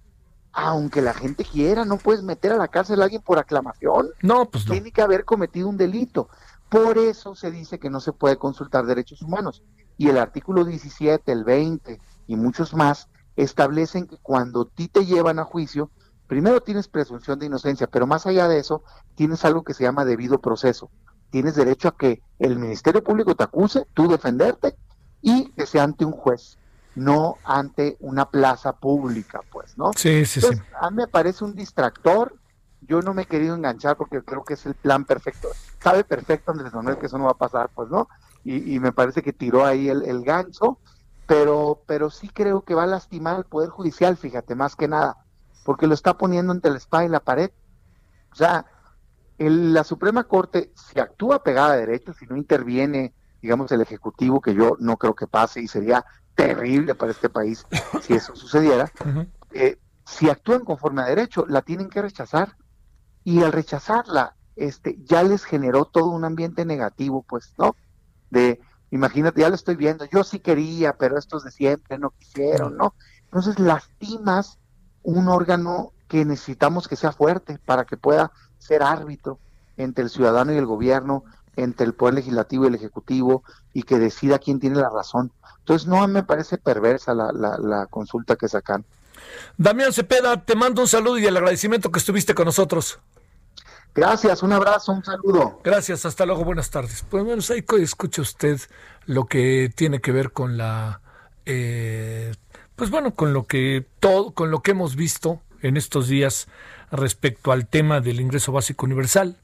aunque la gente quiera, no puedes meter a la cárcel a alguien por aclamación. No, pues no. Tiene que haber cometido un delito. Por eso se dice que no se puede consultar derechos humanos. Y el artículo 17, el 20 y muchos más establecen que cuando ti te llevan a juicio, primero tienes presunción de inocencia, pero más allá de eso, tienes algo que se llama debido proceso. Tienes derecho a que el Ministerio Público te acuse, tú defenderte y que sea ante un juez, no ante una plaza pública, pues, ¿no? Sí, sí, sí. A mí me parece un distractor. Yo no me he querido enganchar porque creo que es el plan perfecto. Sabe perfecto Andrés Manuel que eso no va a pasar, pues, ¿no? Y, me parece que tiró ahí el, el gancho pero, pero sí creo que va a lastimar al Poder Judicial, fíjate, más que nada, porque lo está poniendo entre la espada y la pared. O sea, la Suprema Corte, si actúa pegada a derechos, si no interviene, digamos, el Ejecutivo, que yo no creo que pase y sería terrible para este país si eso sucediera, eh, si actúan conforme a derecho, la tienen que rechazar. Y al rechazarla, este, ya les generó todo un ambiente negativo, pues, ¿no? De, imagínate, ya lo estoy viendo, yo sí quería, pero estos de siempre no quisieron, ¿no? Entonces lastimas un órgano que necesitamos que sea fuerte para que pueda ser árbitro entre el ciudadano y el gobierno, entre el poder legislativo y el ejecutivo, y que decida quién tiene la razón. Entonces no me parece perversa la, la, la consulta que sacan. Damián Cepeda, te mando un saludo y el agradecimiento que estuviste con nosotros. Gracias, un abrazo, un saludo. Gracias, hasta luego, buenas tardes. Pues bueno, ahí escucha usted lo que tiene que ver con la, eh, pues bueno, con lo que todo, con lo que hemos visto en estos días respecto al tema del ingreso básico universal.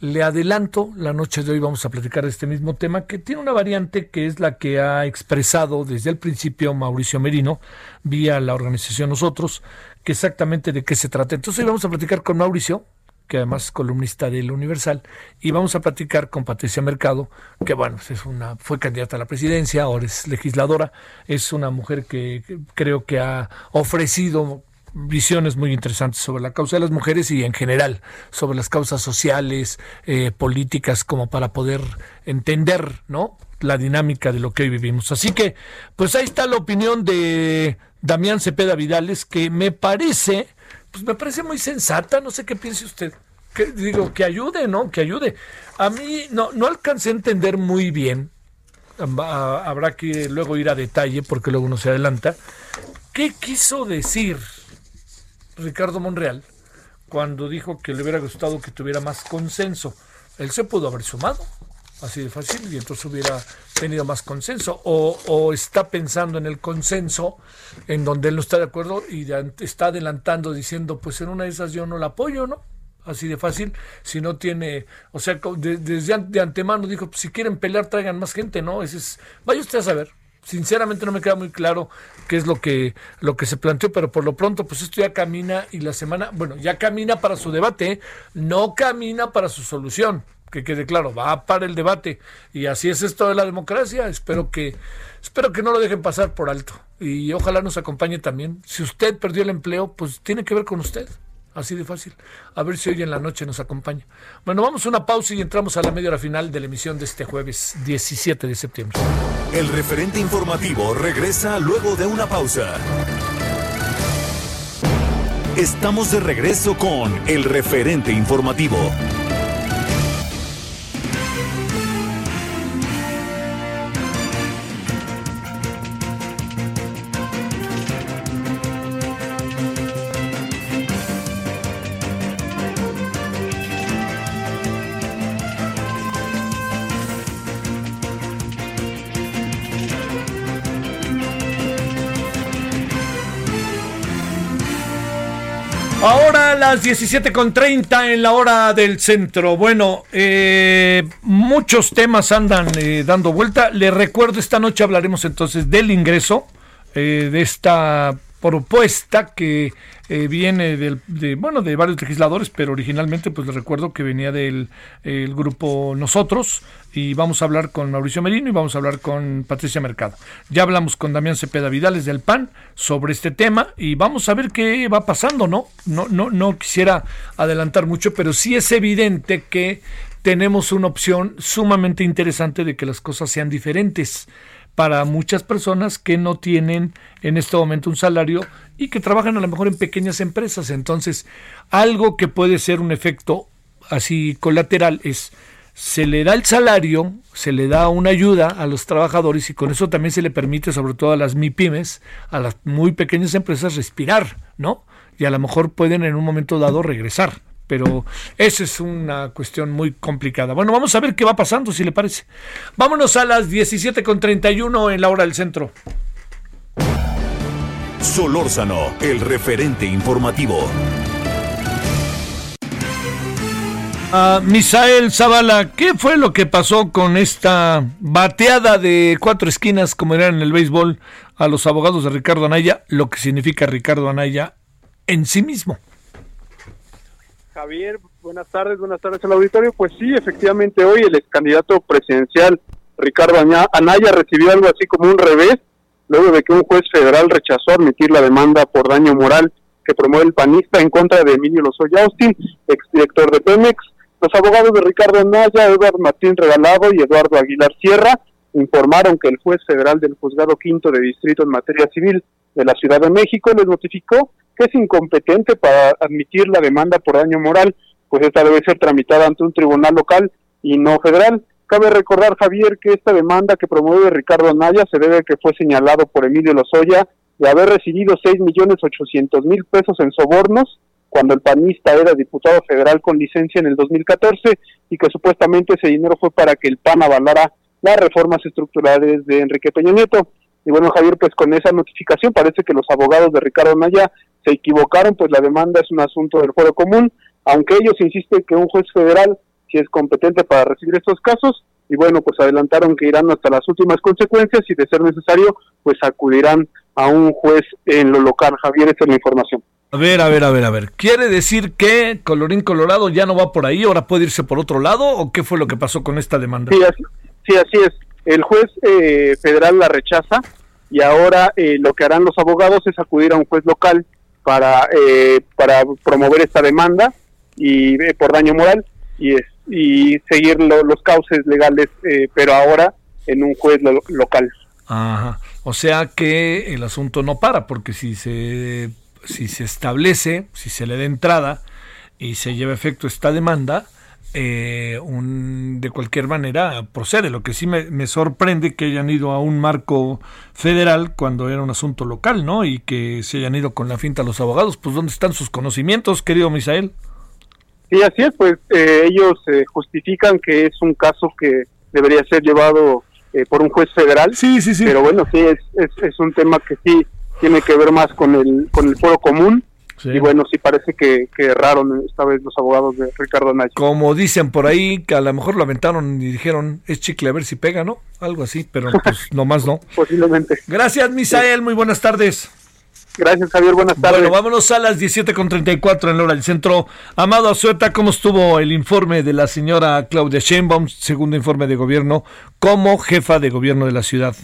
Le adelanto, la noche de hoy vamos a platicar de este mismo tema que tiene una variante que es la que ha expresado desde el principio Mauricio Merino vía la organización Nosotros, que exactamente de qué se trata. Entonces hoy vamos a platicar con Mauricio, que además es columnista del Universal, y vamos a platicar con Patricia Mercado, que bueno, pues es una, fue candidata a la presidencia, ahora es legisladora, es una mujer que creo que ha ofrecido visiones muy interesantes sobre la causa de las mujeres y en general sobre las causas sociales, eh, políticas, como para poder entender, ¿no? La dinámica de lo que hoy vivimos. Así que, pues ahí está la opinión de Damián Cepeda Vidales, que me parece pues me parece muy sensata, no sé qué piense usted. Que, digo, que ayude, ¿no? Que ayude. A mí no, no alcancé a entender muy bien, habrá que luego ir a detalle porque luego uno se adelanta, ¿qué quiso decir Ricardo Monreal cuando dijo que le hubiera gustado que tuviera más consenso? Él se pudo haber sumado, así de fácil, y entonces hubiera tenido más consenso, o, está pensando en el consenso en donde él no está de acuerdo y está adelantando diciendo, pues en una de esas yo no la apoyo, ¿no? Así de fácil, si no tiene, o sea, desde de antemano dijo, pues, si quieren pelear traigan más gente, ¿no? Ese es, vaya usted a saber. Sinceramente no me queda muy claro qué es lo que lo que se planteó, pero por lo pronto pues esto ya camina y la semana, bueno, ya camina para su debate, no camina para su solución que quede claro, va para el debate y así es esto de la democracia. Espero que espero que no lo dejen pasar por alto y ojalá nos acompañe también. Si usted perdió el empleo, pues tiene que ver con usted. Así de fácil. A ver si hoy en la noche nos acompaña. Bueno, vamos a una pausa y entramos a la media hora final de la emisión de este jueves 17 de septiembre. El referente informativo regresa luego de una pausa. Estamos de regreso con el referente informativo. Las 17.30 en la hora del centro. Bueno, eh, muchos temas andan eh, dando vuelta. Le recuerdo, esta noche hablaremos entonces del ingreso, eh, de esta propuesta que eh, viene del, de, bueno, de varios legisladores, pero originalmente pues les recuerdo que venía del el grupo Nosotros y vamos a hablar con Mauricio Merino y vamos a hablar con Patricia Mercado. Ya hablamos con Damián Cepeda Vidales del PAN sobre este tema y vamos a ver qué va pasando, ¿no? No, no, no quisiera adelantar mucho, pero sí es evidente que tenemos una opción sumamente interesante de que las cosas sean diferentes para muchas personas que no tienen en este momento un salario y que trabajan a lo mejor en pequeñas empresas. Entonces, algo que puede ser un efecto así colateral es se le da el salario, se le da una ayuda a los trabajadores y con eso también se le permite, sobre todo a las MIPIMES, a las muy pequeñas empresas, respirar, ¿no? Y a lo mejor pueden en un momento dado regresar pero esa es una cuestión muy complicada. Bueno, vamos a ver qué va pasando, si le parece. Vámonos a las 17.31 en la hora del centro. Solórzano, el referente informativo. Uh, Misael Zavala, ¿qué fue lo que pasó con esta bateada de cuatro esquinas, como era en el béisbol, a los abogados de Ricardo Anaya, lo que significa Ricardo Anaya en sí mismo? Javier, buenas tardes, buenas tardes al auditorio. Pues sí, efectivamente hoy el ex candidato presidencial Ricardo Anaya recibió algo así como un revés, luego de que un juez federal rechazó admitir la demanda por daño moral que promueve el panista en contra de Emilio Lozoya Austin, exdirector de Pemex. Los abogados de Ricardo Anaya, Eduardo Martín Regalado y Eduardo Aguilar Sierra informaron que el juez federal del juzgado quinto de distrito en materia civil de la Ciudad de México les notificó que es incompetente para admitir la demanda por daño moral, pues esta debe ser tramitada ante un tribunal local y no federal. Cabe recordar, Javier, que esta demanda que promueve Ricardo Anaya se debe a que fue señalado por Emilio Lozoya de haber recibido seis millones ochocientos mil pesos en sobornos cuando el panista era diputado federal con licencia en el 2014 y que supuestamente ese dinero fue para que el PAN avalara las reformas estructurales de Enrique Peña Nieto. Y bueno, Javier, pues con esa notificación parece que los abogados de Ricardo Anaya se equivocaron, pues la demanda es un asunto del fuero común, aunque ellos insisten que un juez federal si es competente para recibir estos casos, y bueno, pues adelantaron que irán hasta las últimas consecuencias y de ser necesario, pues acudirán a un juez en lo local. Javier, esta es la información. A ver, a ver, a ver, a ver. ¿Quiere decir que Colorín Colorado ya no va por ahí, ahora puede irse por otro lado o qué fue lo que pasó con esta demanda? Sí, así, sí, así es. El juez eh, federal la rechaza y ahora eh, lo que harán los abogados es acudir a un juez local para, eh, para promover esta demanda y eh, por daño moral y, y seguir los cauces legales, eh, pero ahora en un juez local. Ajá. O sea que el asunto no para, porque si se, si se establece, si se le da entrada y se lleva efecto esta demanda, eh, un, de cualquier manera procede. Lo que sí me, sorprende que hayan ido a un marco federal cuando era un asunto local, ¿no? Y que se hayan ido con la finta los abogados. Pues ¿dónde están sus conocimientos, querido Misael? Sí, así es, pues eh, ellos eh, justifican que es un caso que debería ser llevado por un juez federal. Sí, sí, sí. Pero bueno, sí, es, es, es un tema que sí tiene que ver más con el, con el foro común y bueno, sí parece que, que, erraron esta vez los abogados de Ricardo Anaya. Como dicen por ahí, que a lo mejor lo aventaron y dijeron, es chicle a ver si pega, ¿no? Algo así, pero pues nomás no. Posiblemente. Gracias, Misael, muy buenas tardes. Gracias, Javier, buenas tardes. Bueno, vámonos a las 17.34 en hora del centro. Amado Azueta, ¿cómo estuvo el informe de la señora Claudia Sheinbaum, segundo informe de gobierno, como jefa de gobierno de la ciudad?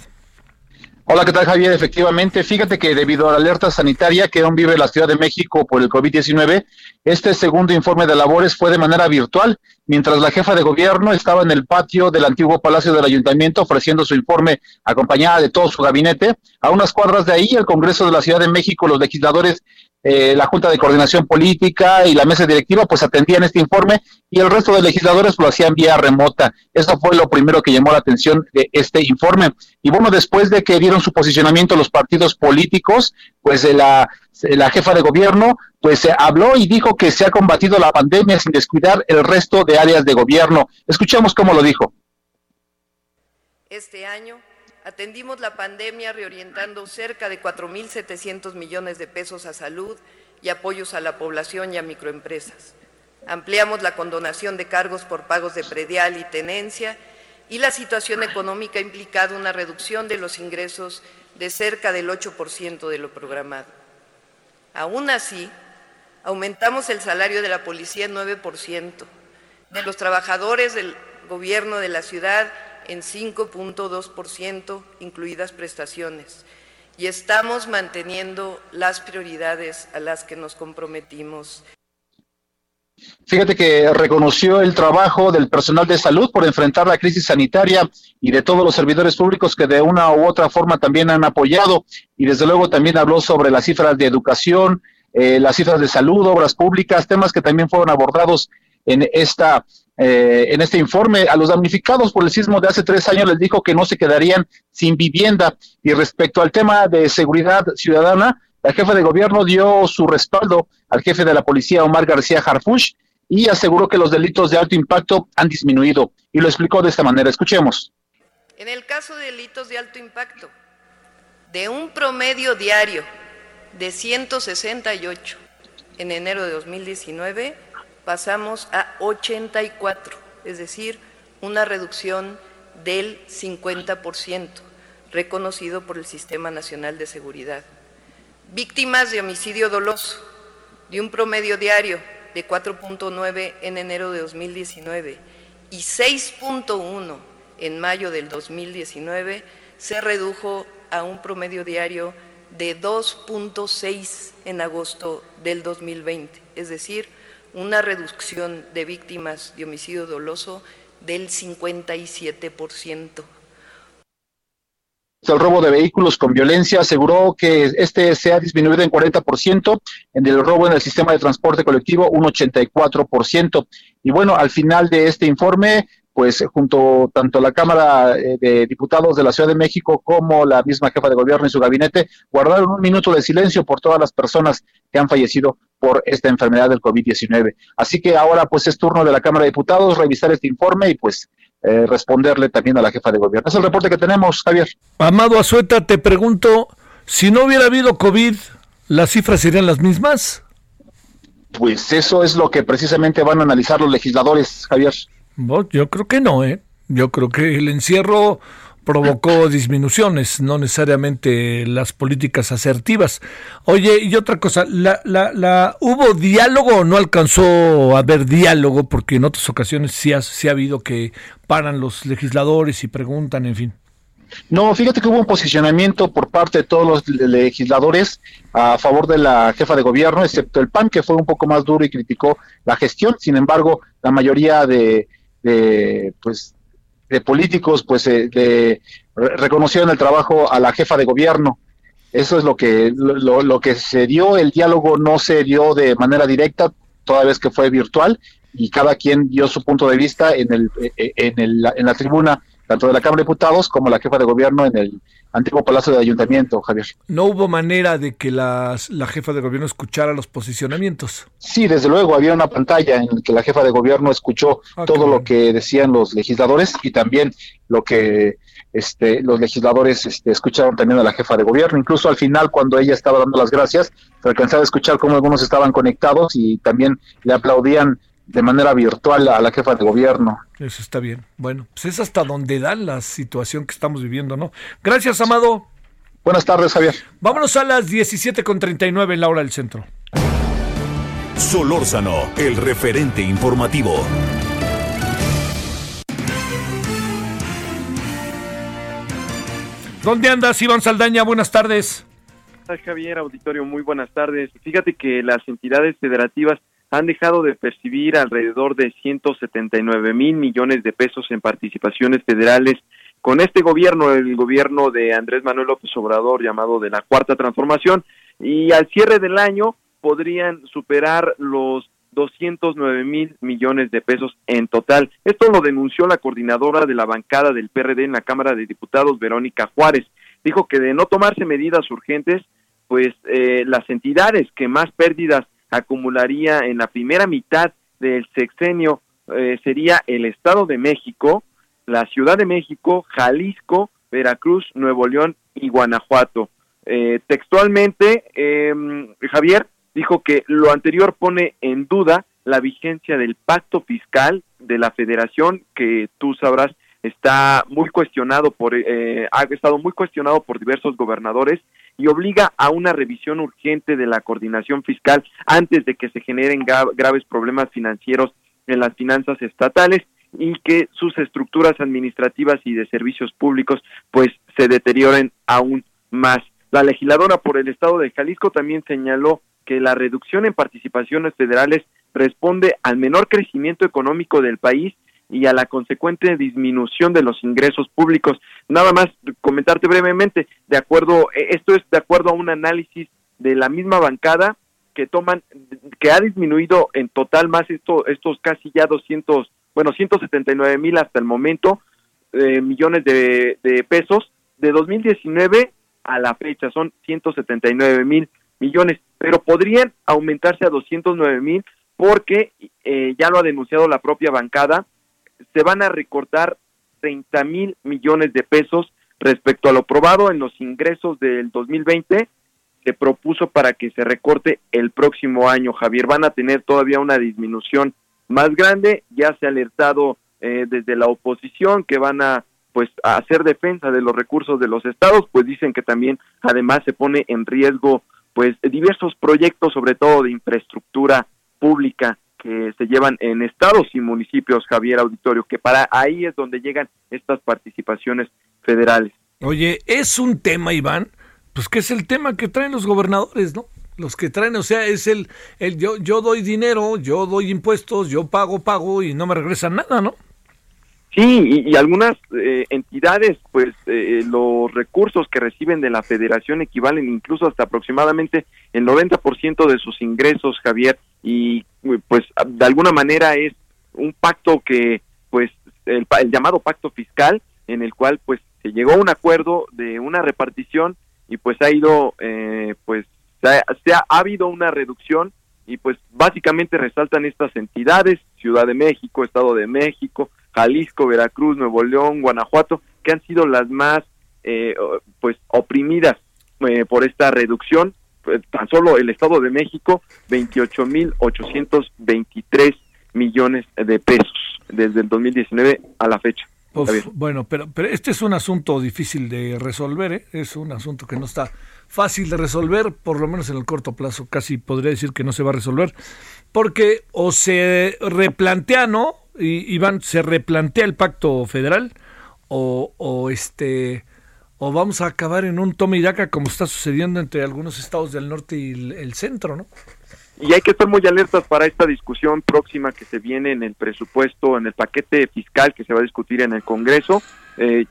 Hola, ¿qué tal Javier? Efectivamente, fíjate que debido a la alerta sanitaria que aún vive la Ciudad de México por el COVID-19, este segundo informe de labores fue de manera virtual, mientras la jefa de gobierno estaba en el patio del antiguo Palacio del Ayuntamiento ofreciendo su informe acompañada de todo su gabinete. A unas cuadras de ahí, el Congreso de la Ciudad de México, los legisladores eh, la Junta de Coordinación Política y la mesa directiva pues atendían este informe y el resto de legisladores lo hacían vía remota. Eso fue lo primero que llamó la atención de este informe. Y bueno, después de que dieron su posicionamiento los partidos políticos, pues la, la jefa de gobierno pues habló y dijo que se ha combatido la pandemia sin descuidar el resto de áreas de gobierno. Escuchemos cómo lo dijo. Este año atendimos la pandemia reorientando cerca de 4.700 millones de pesos a salud y apoyos a la población y a microempresas. Ampliamos la condonación de cargos por pagos de predial y tenencia y la situación económica ha implicado una reducción de los ingresos de cerca del 8% de lo programado. Aún así, aumentamos el salario de la policía en 9%, de los trabajadores del gobierno de la ciudad en 5.2%, incluidas prestaciones, y estamos manteniendo las prioridades a las que nos comprometimos. Fíjate que reconoció el trabajo del personal de salud por enfrentar la crisis sanitaria y de todos los servidores públicos que de una u otra forma también han apoyado y desde luego también habló sobre las cifras de educación, eh, las cifras de salud, obras públicas, temas que también fueron abordados en esta eh, en este informe a los damnificados por el sismo de hace tres años les dijo que no se quedarían sin vivienda. Y respecto al tema de seguridad ciudadana la jefa de gobierno dio su respaldo al jefe de la policía Omar García Harfush y aseguró que los delitos de alto impacto han disminuido. Y lo explicó de esta manera. Escuchemos. En el caso de delitos de alto impacto de un promedio diario de 168 en enero de 2019 pasamos a 84, es decir, una reducción del 50%, reconocido por el Sistema Nacional de Seguridad. Víctimas de homicidio doloso, de un promedio diario de 4.9 en enero de 2019 y 6.1 en mayo del 2019, se redujo a un promedio diario de 2.6 en agosto del 2020, es decir, una reducción de víctimas de homicidio doloso del 57%. El robo de vehículos con violencia aseguró que este se ha disminuido en 40%, en el robo en el sistema de transporte colectivo un 84%. Y bueno, al final de este informe pues junto tanto la Cámara eh, de Diputados de la Ciudad de México como la misma jefa de gobierno y su gabinete guardaron un minuto de silencio por todas las personas que han fallecido por esta enfermedad del COVID-19. Así que ahora pues es turno de la Cámara de Diputados revisar este informe y pues eh, responderle también a la jefa de gobierno. Es el reporte que tenemos, Javier. Amado Azueta, te pregunto, si no hubiera habido COVID, ¿las cifras serían las mismas? Pues eso es lo que precisamente van a analizar los legisladores, Javier yo creo que no, ¿eh? Yo creo que el encierro provocó disminuciones, no necesariamente las políticas asertivas. Oye, y otra cosa, ¿la, la, la, ¿hubo diálogo o no alcanzó a haber diálogo? Porque en otras ocasiones sí ha, habido que paran los legisladores y preguntan, en fin. No, fíjate que hubo un posicionamiento por parte de todos los legisladores a favor de la jefa de gobierno, excepto el PAN, que fue un poco más duro y criticó la gestión. Sin embargo, la mayoría de, de pues de políticos pues eh, de, reconocieron el trabajo a la jefa de gobierno. Eso es lo que lo, lo, que se dio el diálogo no se dio de manera directa toda vez que fue virtual y cada quien dio su punto de vista en el eh, en, el, en la tribuna tanto de la Cámara de Diputados como la jefa de gobierno en el antiguo Palacio de Ayuntamiento, Javier. ¿No hubo manera de que las, la jefa de gobierno escuchara los posicionamientos? Sí, desde luego, había una pantalla en la que la jefa de gobierno escuchó ah, todo lo que decían los legisladores y también lo que este, los legisladores este, escucharon también a la jefa de gobierno. Incluso al final, cuando ella estaba dando las gracias, se alcanzaba a escuchar cómo algunos estaban conectados y también le aplaudían de manera virtual a la jefa de gobierno. Eso está bien. Bueno, pues es hasta donde da la situación que estamos viviendo, ¿no? Gracias, Amado. Buenas tardes, Javier. Vámonos a las 17.39 en la hora del centro. Solórzano, el referente informativo. ¿Dónde andas, Iván Saldaña? Buenas tardes. Javier, auditorio, muy buenas tardes. Fíjate que las entidades federativas han dejado de percibir alrededor de 179 mil millones de pesos en participaciones federales con este gobierno, el gobierno de Andrés Manuel López Obrador llamado de la Cuarta Transformación, y al cierre del año podrían superar los 209 mil millones de pesos en total. Esto lo denunció la coordinadora de la bancada del PRD en la Cámara de Diputados, Verónica Juárez. Dijo que de no tomarse medidas urgentes, pues eh, las entidades que más pérdidas acumularía en la primera mitad del sexenio eh, sería el Estado de México, la Ciudad de México, Jalisco, Veracruz, Nuevo León y Guanajuato. Eh, textualmente, em, Javier dijo que lo anterior pone en duda la vigencia del pacto fiscal de la federación, que tú sabrás está muy cuestionado por, eh, ha estado muy cuestionado por diversos gobernadores y obliga a una revisión urgente de la coordinación fiscal antes de que se generen graves problemas financieros en las finanzas estatales y que sus estructuras administrativas y de servicios públicos pues se deterioren aún más. La legisladora por el estado de Jalisco también señaló que la reducción en participaciones federales responde al menor crecimiento económico del país y a la consecuente disminución de los ingresos públicos. Nada más comentarte brevemente, de acuerdo, e, esto es de acuerdo a un análisis de la misma bancada que toman, que ha disminuido en total más esto, estos casi ya 200, bueno, 179 mil hasta el momento, eh, millones de, de pesos, de 2019 a la fecha son 179 mil millones, pero podrían aumentarse a 209 mil porque eh, ya lo ha denunciado la propia bancada, se van a recortar 30 mil millones de pesos respecto a lo probado en los ingresos del 2020 se propuso para que se recorte el próximo año. Javier, van a tener todavía una disminución más grande. Ya se ha alertado eh, desde la oposición que van a pues a hacer defensa de los recursos de los estados, pues dicen que también además se pone en riesgo pues diversos proyectos, sobre todo de infraestructura pública que se llevan en estados y municipios, Javier Auditorio, que para ahí es donde llegan estas participaciones federales. Oye, es un tema, Iván, pues que es el tema que traen los gobernadores, ¿no? Los que traen, o sea, es el, el yo, yo doy dinero, yo doy impuestos, yo pago, pago y no me regresan nada, ¿no? Sí, y, algunas eh, entidades, pues eh, los recursos que reciben de la federación equivalen incluso hasta aproximadamente el 90% de sus ingresos, Javier, y pues de alguna manera es un pacto que, pues el, llamado pacto fiscal, en el cual pues se llegó a un acuerdo de una repartición y pues ha ido, eh, pues se ha habido una reducción y pues básicamente resaltan estas entidades, Ciudad de México, Estado de México, Jalisco, Veracruz, Nuevo León, Guanajuato, que han sido las más eh, pues oprimidas eh, por esta reducción. Pues, tan solo el Estado de México, 28.823 millones de pesos desde el 2019 a la fecha. bueno, pero, pero este es un asunto difícil de resolver, ¿eh? es un asunto que no está fácil de resolver, por lo menos en el corto plazo, casi podría decir que no se va a resolver, porque o se replantea, ¿no? Iván, ¿se replantea el pacto federal o, este o vamos a acabar en un tome y daca como está sucediendo entre algunos estados del norte y el, centro, ¿no? Y hay que estar muy alertas para esta discusión próxima que se viene en el presupuesto, en el paquete fiscal que se va a discutir en el Congreso. Eh,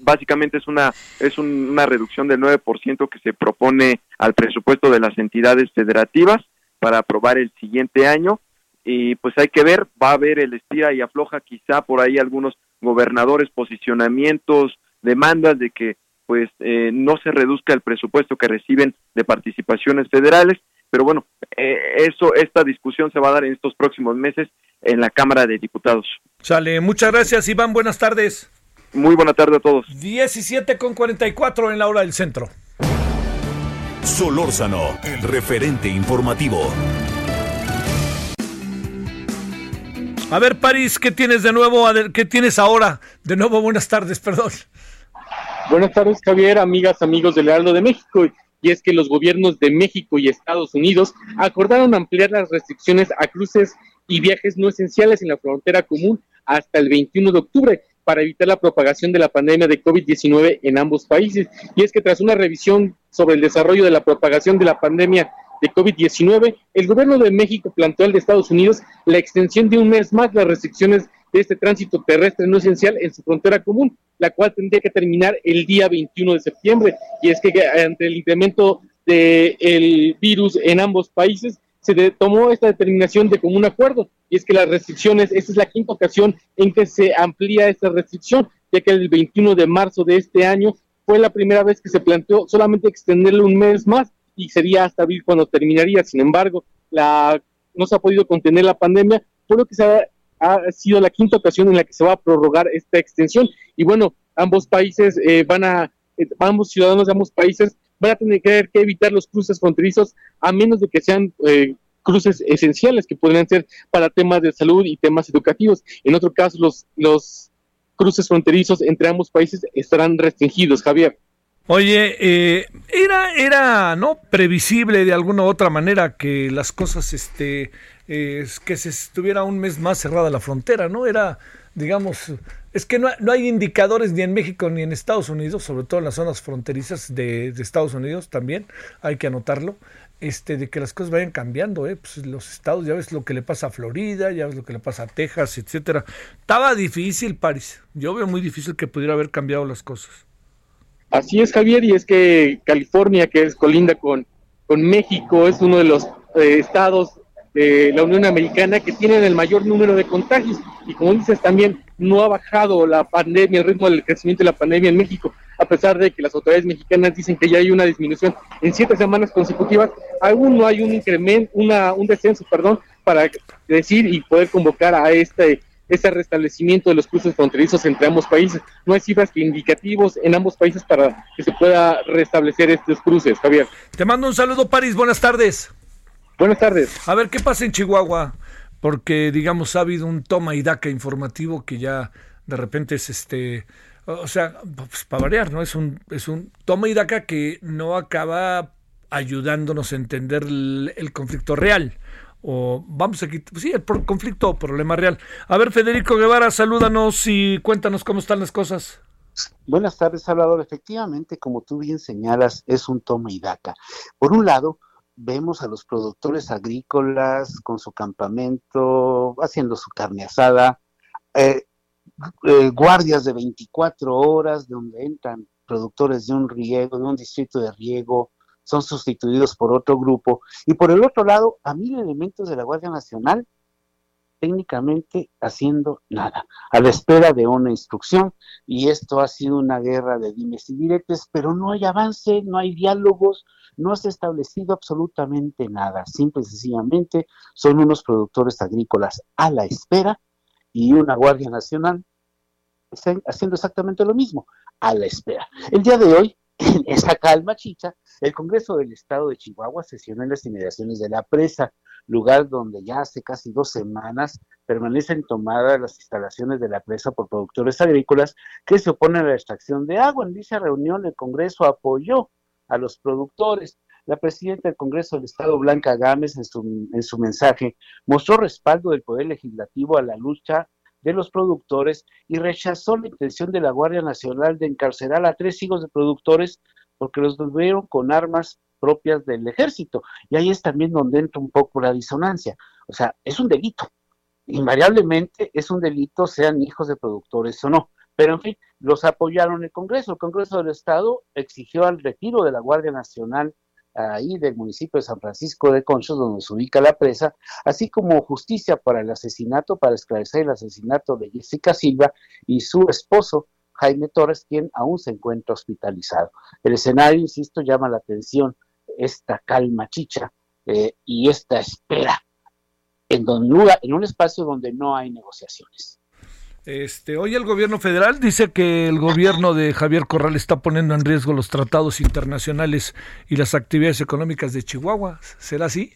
básicamente es una es una reducción del 9% que se propone al presupuesto de las entidades federativas para aprobar el siguiente año y pues hay que ver, va a haber el estira y afloja quizá por ahí algunos gobernadores, posicionamientos, demandas de que pues eh, no se reduzca el presupuesto que reciben de participaciones federales, pero bueno, eh, eso, esta discusión se va a dar en estos próximos meses en la Cámara de Diputados. Sale, muchas gracias Iván, buenas tardes. Muy buena tarde a todos. 17 con 44 en la hora del centro. Solórzano, el referente informativo. A ver, París, ¿qué tienes de nuevo? ¿Qué tienes ahora? De nuevo, buenas tardes, perdón. Buenas tardes, Javier, amigas, amigos del Heraldo de México. Y es que los gobiernos de México y Estados Unidos acordaron ampliar las restricciones a cruces y viajes no esenciales en la frontera común hasta el 21 de octubre para evitar la propagación de la pandemia de COVID-19 en ambos países. Y es que tras una revisión sobre el desarrollo de la propagación de la pandemia de COVID-19, el gobierno de México planteó al de Estados Unidos la extensión de un mes más las restricciones de este tránsito terrestre no esencial en su frontera común, la cual tendría que terminar el día 21 de septiembre. Y es que ante el incremento del virus en ambos países, se tomó esta determinación de común acuerdo. Y es que las restricciones, esta es la quinta ocasión en que se amplía esta restricción, ya que el 21 de marzo de este año fue la primera vez que se planteó solamente extenderle un mes más y sería hasta abril cuando terminaría. Sin embargo, la, no se ha podido contener la pandemia, por lo que se ha, sido la quinta ocasión en la que se va a prorrogar esta extensión. Y bueno, ambos países eh, van a, eh, ambos ciudadanos de ambos países van a tener que, evitar los cruces fronterizos a menos de que sean eh, cruces esenciales que podrían ser para temas de salud y temas educativos. En otro caso, los, los cruces fronterizos entre ambos países estarán restringidos, Javier. Oye, eh, era, era, ¿no? Previsible de alguna u otra manera que las cosas, este, eh, que se estuviera un mes más cerrada la frontera, ¿no? Era, digamos, es que no, no, hay indicadores ni en México ni en Estados Unidos, sobre todo en las zonas fronterizas de, de Estados Unidos también, hay que anotarlo, este, de que las cosas vayan cambiando, ¿eh? Pues los estados, ya ves lo que le pasa a Florida, ya ves lo que le pasa a Texas, etcétera. Estaba difícil, París. Yo veo muy difícil que pudiera haber cambiado las cosas. Así es, Javier, y es que California, que es colinda con, con México, es uno de los eh, estados de la Unión Americana que tienen el mayor número de contagios. Y como dices, también no ha bajado la pandemia, el ritmo del crecimiento de la pandemia en México, a pesar de que las autoridades mexicanas dicen que ya hay una disminución en siete semanas consecutivas, aún no hay un incremento, una, un descenso, perdón, para decir y poder convocar a este ese restablecimiento de los cruces fronterizos entre ambos países. No hay cifras que indicativos en ambos países para que se pueda restablecer estos cruces, Javier. Te mando un saludo, París. Buenas tardes. Buenas tardes. A ver, ¿qué pasa en Chihuahua? Porque, digamos, ha habido un toma y daca informativo que ya de repente es este... O sea, pues, para variar, ¿no? Es un, es un toma y daca que no acaba ayudándonos a entender el conflicto real o vamos a quitar, sí, el conflicto o problema real. A ver, Federico Guevara, salúdanos y cuéntanos cómo están las cosas. Buenas tardes, Salvador. Efectivamente, como tú bien señalas, es un toma y daca. Por un lado, vemos a los productores agrícolas con su campamento, haciendo su carne asada, eh, eh, guardias de 24 horas donde entran productores de un riego, de un distrito de riego, son sustituidos por otro grupo. Y por el otro lado, a mil elementos de la Guardia Nacional técnicamente haciendo nada, a la espera de una instrucción. Y esto ha sido una guerra de dimes y diretes, pero no hay avance, no hay diálogos, no se ha establecido absolutamente nada. Simple y sencillamente son unos productores agrícolas a la espera y una Guardia Nacional haciendo exactamente lo mismo, a la espera. El día de hoy, en esa calma chicha, el Congreso del Estado de Chihuahua sesionó en las inmediaciones de la presa, lugar donde ya hace casi dos semanas permanecen tomadas las instalaciones de la presa por productores agrícolas que se oponen a la extracción de agua. En dicha reunión el Congreso apoyó a los productores. La presidenta del Congreso del Estado, Blanca Gámez, en su, en su mensaje, mostró respaldo del Poder Legislativo a la lucha de los productores y rechazó la intención de la Guardia Nacional de encarcelar a tres hijos de productores porque los volvieron con armas propias del ejército. Y ahí es también donde entra un poco la disonancia. O sea, es un delito. Invariablemente es un delito, sean hijos de productores o no. Pero en fin, los apoyaron el Congreso. El Congreso del Estado exigió el retiro de la Guardia Nacional ahí del municipio de San Francisco de Conchos, donde se ubica la presa, así como justicia para el asesinato, para esclarecer el asesinato de Jessica Silva y su esposo, Jaime Torres, quien aún se encuentra hospitalizado. El escenario, insisto, llama la atención esta calma chicha eh, y esta espera en, en un espacio donde no hay negociaciones. Este, hoy el gobierno federal dice que el gobierno de Javier Corral está poniendo en riesgo los tratados internacionales y las actividades económicas de Chihuahua. ¿Será así?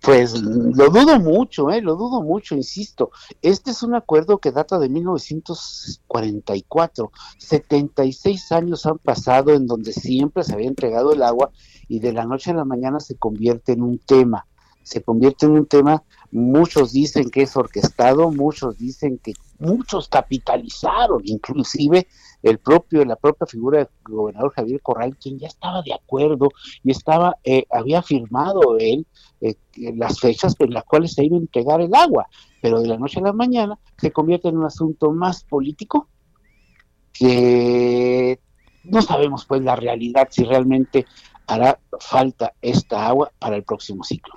Pues lo dudo mucho, ¿eh? lo dudo mucho, insisto. Este es un acuerdo que data de 1944. 76 años han pasado en donde siempre se había entregado el agua y de la noche a la mañana se convierte en un tema. Se convierte en un tema, muchos dicen que es orquestado, muchos dicen que muchos capitalizaron, inclusive el propio, la propia figura del gobernador Javier Corral, quien ya estaba de acuerdo y estaba, eh, había firmado él eh, las fechas en las cuales se iba a entregar el agua, pero de la noche a la mañana se convierte en un asunto más político que no sabemos pues la realidad si realmente hará falta esta agua para el próximo ciclo.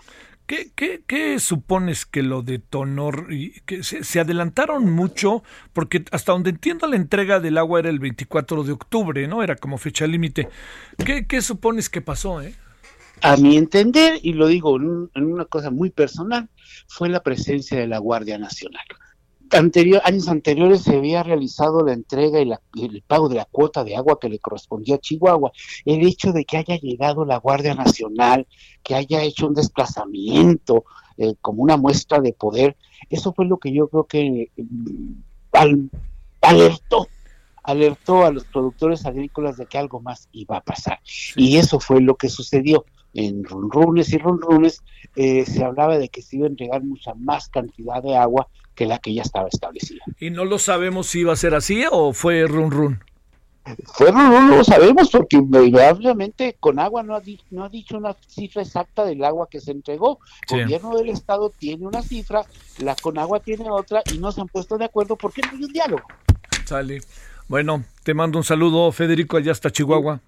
¿Qué, qué, qué supones que lo detonó? Que se, adelantaron mucho, porque hasta donde entiendo la entrega del agua era el 24 de octubre, ¿no? Era como fecha límite. ¿Qué, ¿Qué, supones que pasó, eh? A mi entender, y lo digo en, una cosa muy personal, fue la presencia de la Guardia Nacional. Anterior, años anteriores se había realizado la entrega y, el pago de la cuota de agua que le correspondía a Chihuahua. El hecho de que haya llegado la Guardia Nacional, que haya hecho un desplazamiento eh, como una muestra de poder, eso fue lo que yo creo que mm, alertó alertó a los productores agrícolas de que algo más iba a pasar. Y eso fue lo que sucedió. En runrunes y runrunes eh, se hablaba de que se iba a entregar mucha más cantidad de agua que la que ya estaba establecida. ¿Y no lo sabemos si iba a ser así o fue run run? Fue run run, no lo sabemos porque obviamente con agua no ha, no ha dicho una cifra exacta del agua que se entregó. El gobierno del estado tiene una cifra, la con agua tiene otra y no se han puesto de acuerdo porque no hay un diálogo. Sale. Bueno, te mando un saludo, Federico, allá hasta Chihuahua.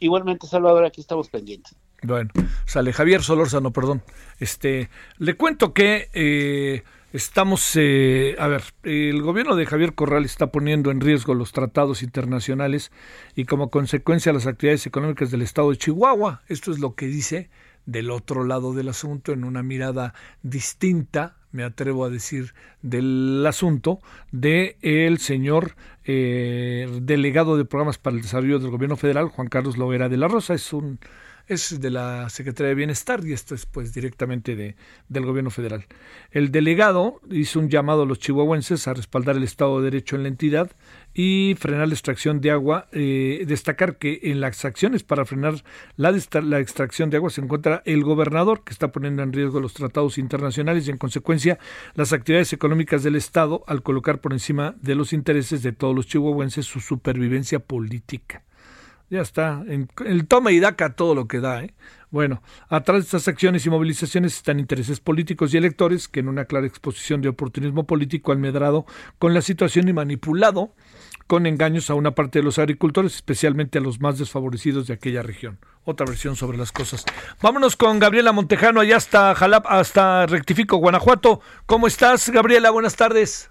Igualmente, Salvador, aquí estamos pendientes. Bueno, sale Javier Solórzano, perdón. Este, le cuento que eh, estamos, eh, a ver, el gobierno de Javier Corral está poniendo en riesgo los tratados internacionales y como consecuencia las actividades económicas del estado de Chihuahua. Esto es lo que dice del otro lado del asunto en una mirada distinta, me atrevo a decir, del asunto de el señor eh, delegado de programas para el desarrollo del gobierno federal, Juan Carlos Loera de la Rosa. Es un es de la Secretaría de Bienestar y esto es pues directamente de, del gobierno federal. El delegado hizo un llamado a los chihuahuenses a respaldar el Estado de Derecho en la entidad y frenar la extracción de agua. Eh, destacar que en las acciones para frenar la, la extracción de agua se encuentra el gobernador que está poniendo en riesgo los tratados internacionales y en consecuencia las actividades económicas del Estado al colocar por encima de los intereses de todos los chihuahuenses su supervivencia política. Ya está. En el toma y daca todo lo que da. ¿eh? Bueno, atrás de estas acciones y movilizaciones están intereses políticos y electores que en una clara exposición de oportunismo político almedrado con la situación y manipulado con engaños a una parte de los agricultores, especialmente a los más desfavorecidos de aquella región. Otra versión sobre las cosas. Vámonos con Gabriela Montejano, allá hasta Jalap, hasta Rectifico, Guanajuato. ¿Cómo estás, Gabriela? Buenas tardes.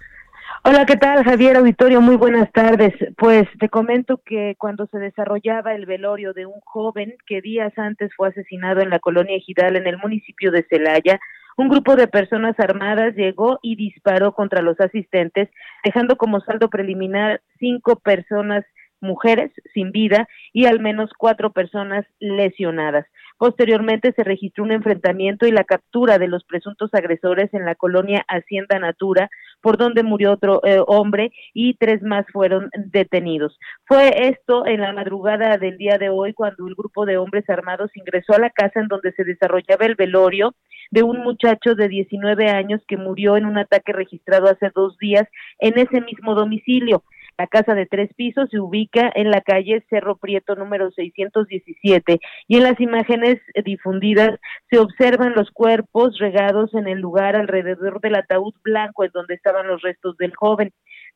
Hola, ¿qué tal, Javier Auditorio? Muy buenas tardes. Pues te comento que cuando se desarrollaba el velorio de un joven que días antes fue asesinado en la colonia Ejidal en el municipio de Celaya, un grupo de personas armadas llegó y disparó contra los asistentes, dejando como saldo preliminar cinco personas mujeres sin vida y al menos cuatro personas lesionadas. Posteriormente se registró un enfrentamiento y la captura de los presuntos agresores en la colonia Hacienda Natura, por donde murió otro eh, hombre y tres más fueron detenidos. Fue esto en la madrugada del día de hoy cuando el grupo de hombres armados ingresó a la casa en donde se desarrollaba el velorio de un muchacho de 19 años que murió en un ataque registrado hace dos días en ese mismo domicilio. La casa de tres pisos se ubica en la calle Cerro Prieto número 617 y en las imágenes difundidas se observan los cuerpos regados en el lugar alrededor del ataúd blanco en donde estaban los restos del joven.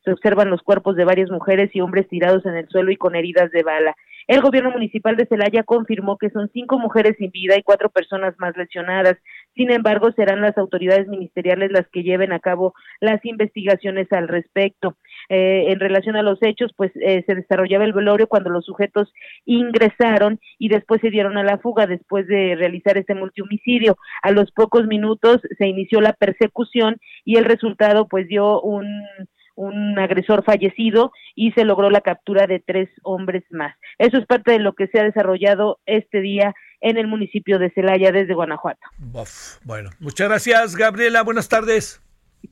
Se observan los cuerpos de varias mujeres y hombres tirados en el suelo y con heridas de bala. El gobierno municipal de Celaya confirmó que son cinco mujeres sin vida y cuatro personas más lesionadas. Sin embargo, serán las autoridades ministeriales las que lleven a cabo las investigaciones al respecto. Eh, en relación a los hechos, pues eh, se desarrollaba el velorio cuando los sujetos ingresaron y después se dieron a la fuga después de realizar este multihomicidio. A los pocos minutos se inició la persecución y el resultado pues dio un un agresor fallecido y se logró la captura de tres hombres más. Eso es parte de lo que se ha desarrollado este día en el municipio de Celaya desde Guanajuato. bueno, muchas gracias Gabriela, buenas tardes.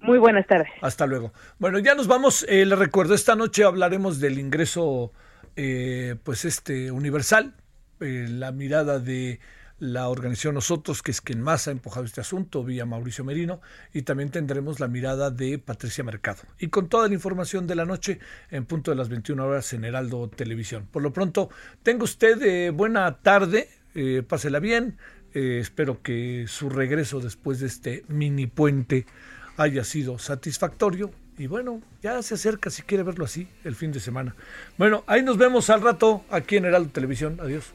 Muy buenas tardes. Hasta luego. Bueno, ya nos vamos. Eh, le recuerdo, esta noche hablaremos del ingreso, eh, pues este, universal, eh, la mirada de la organización Nosotros, que es quien más ha empujado este asunto, vía Mauricio Merino, y también tendremos la mirada de Patricia Mercado. Y con toda la información de la noche, en punto de las 21 horas en Heraldo Televisión. Por lo pronto, tenga usted eh, buena tarde, eh, pásela bien, eh, espero que su regreso después de este mini puente haya sido satisfactorio. Y bueno, ya se acerca, si quiere verlo así, el fin de semana. Bueno, ahí nos vemos al rato aquí en Heraldo Televisión. Adiós.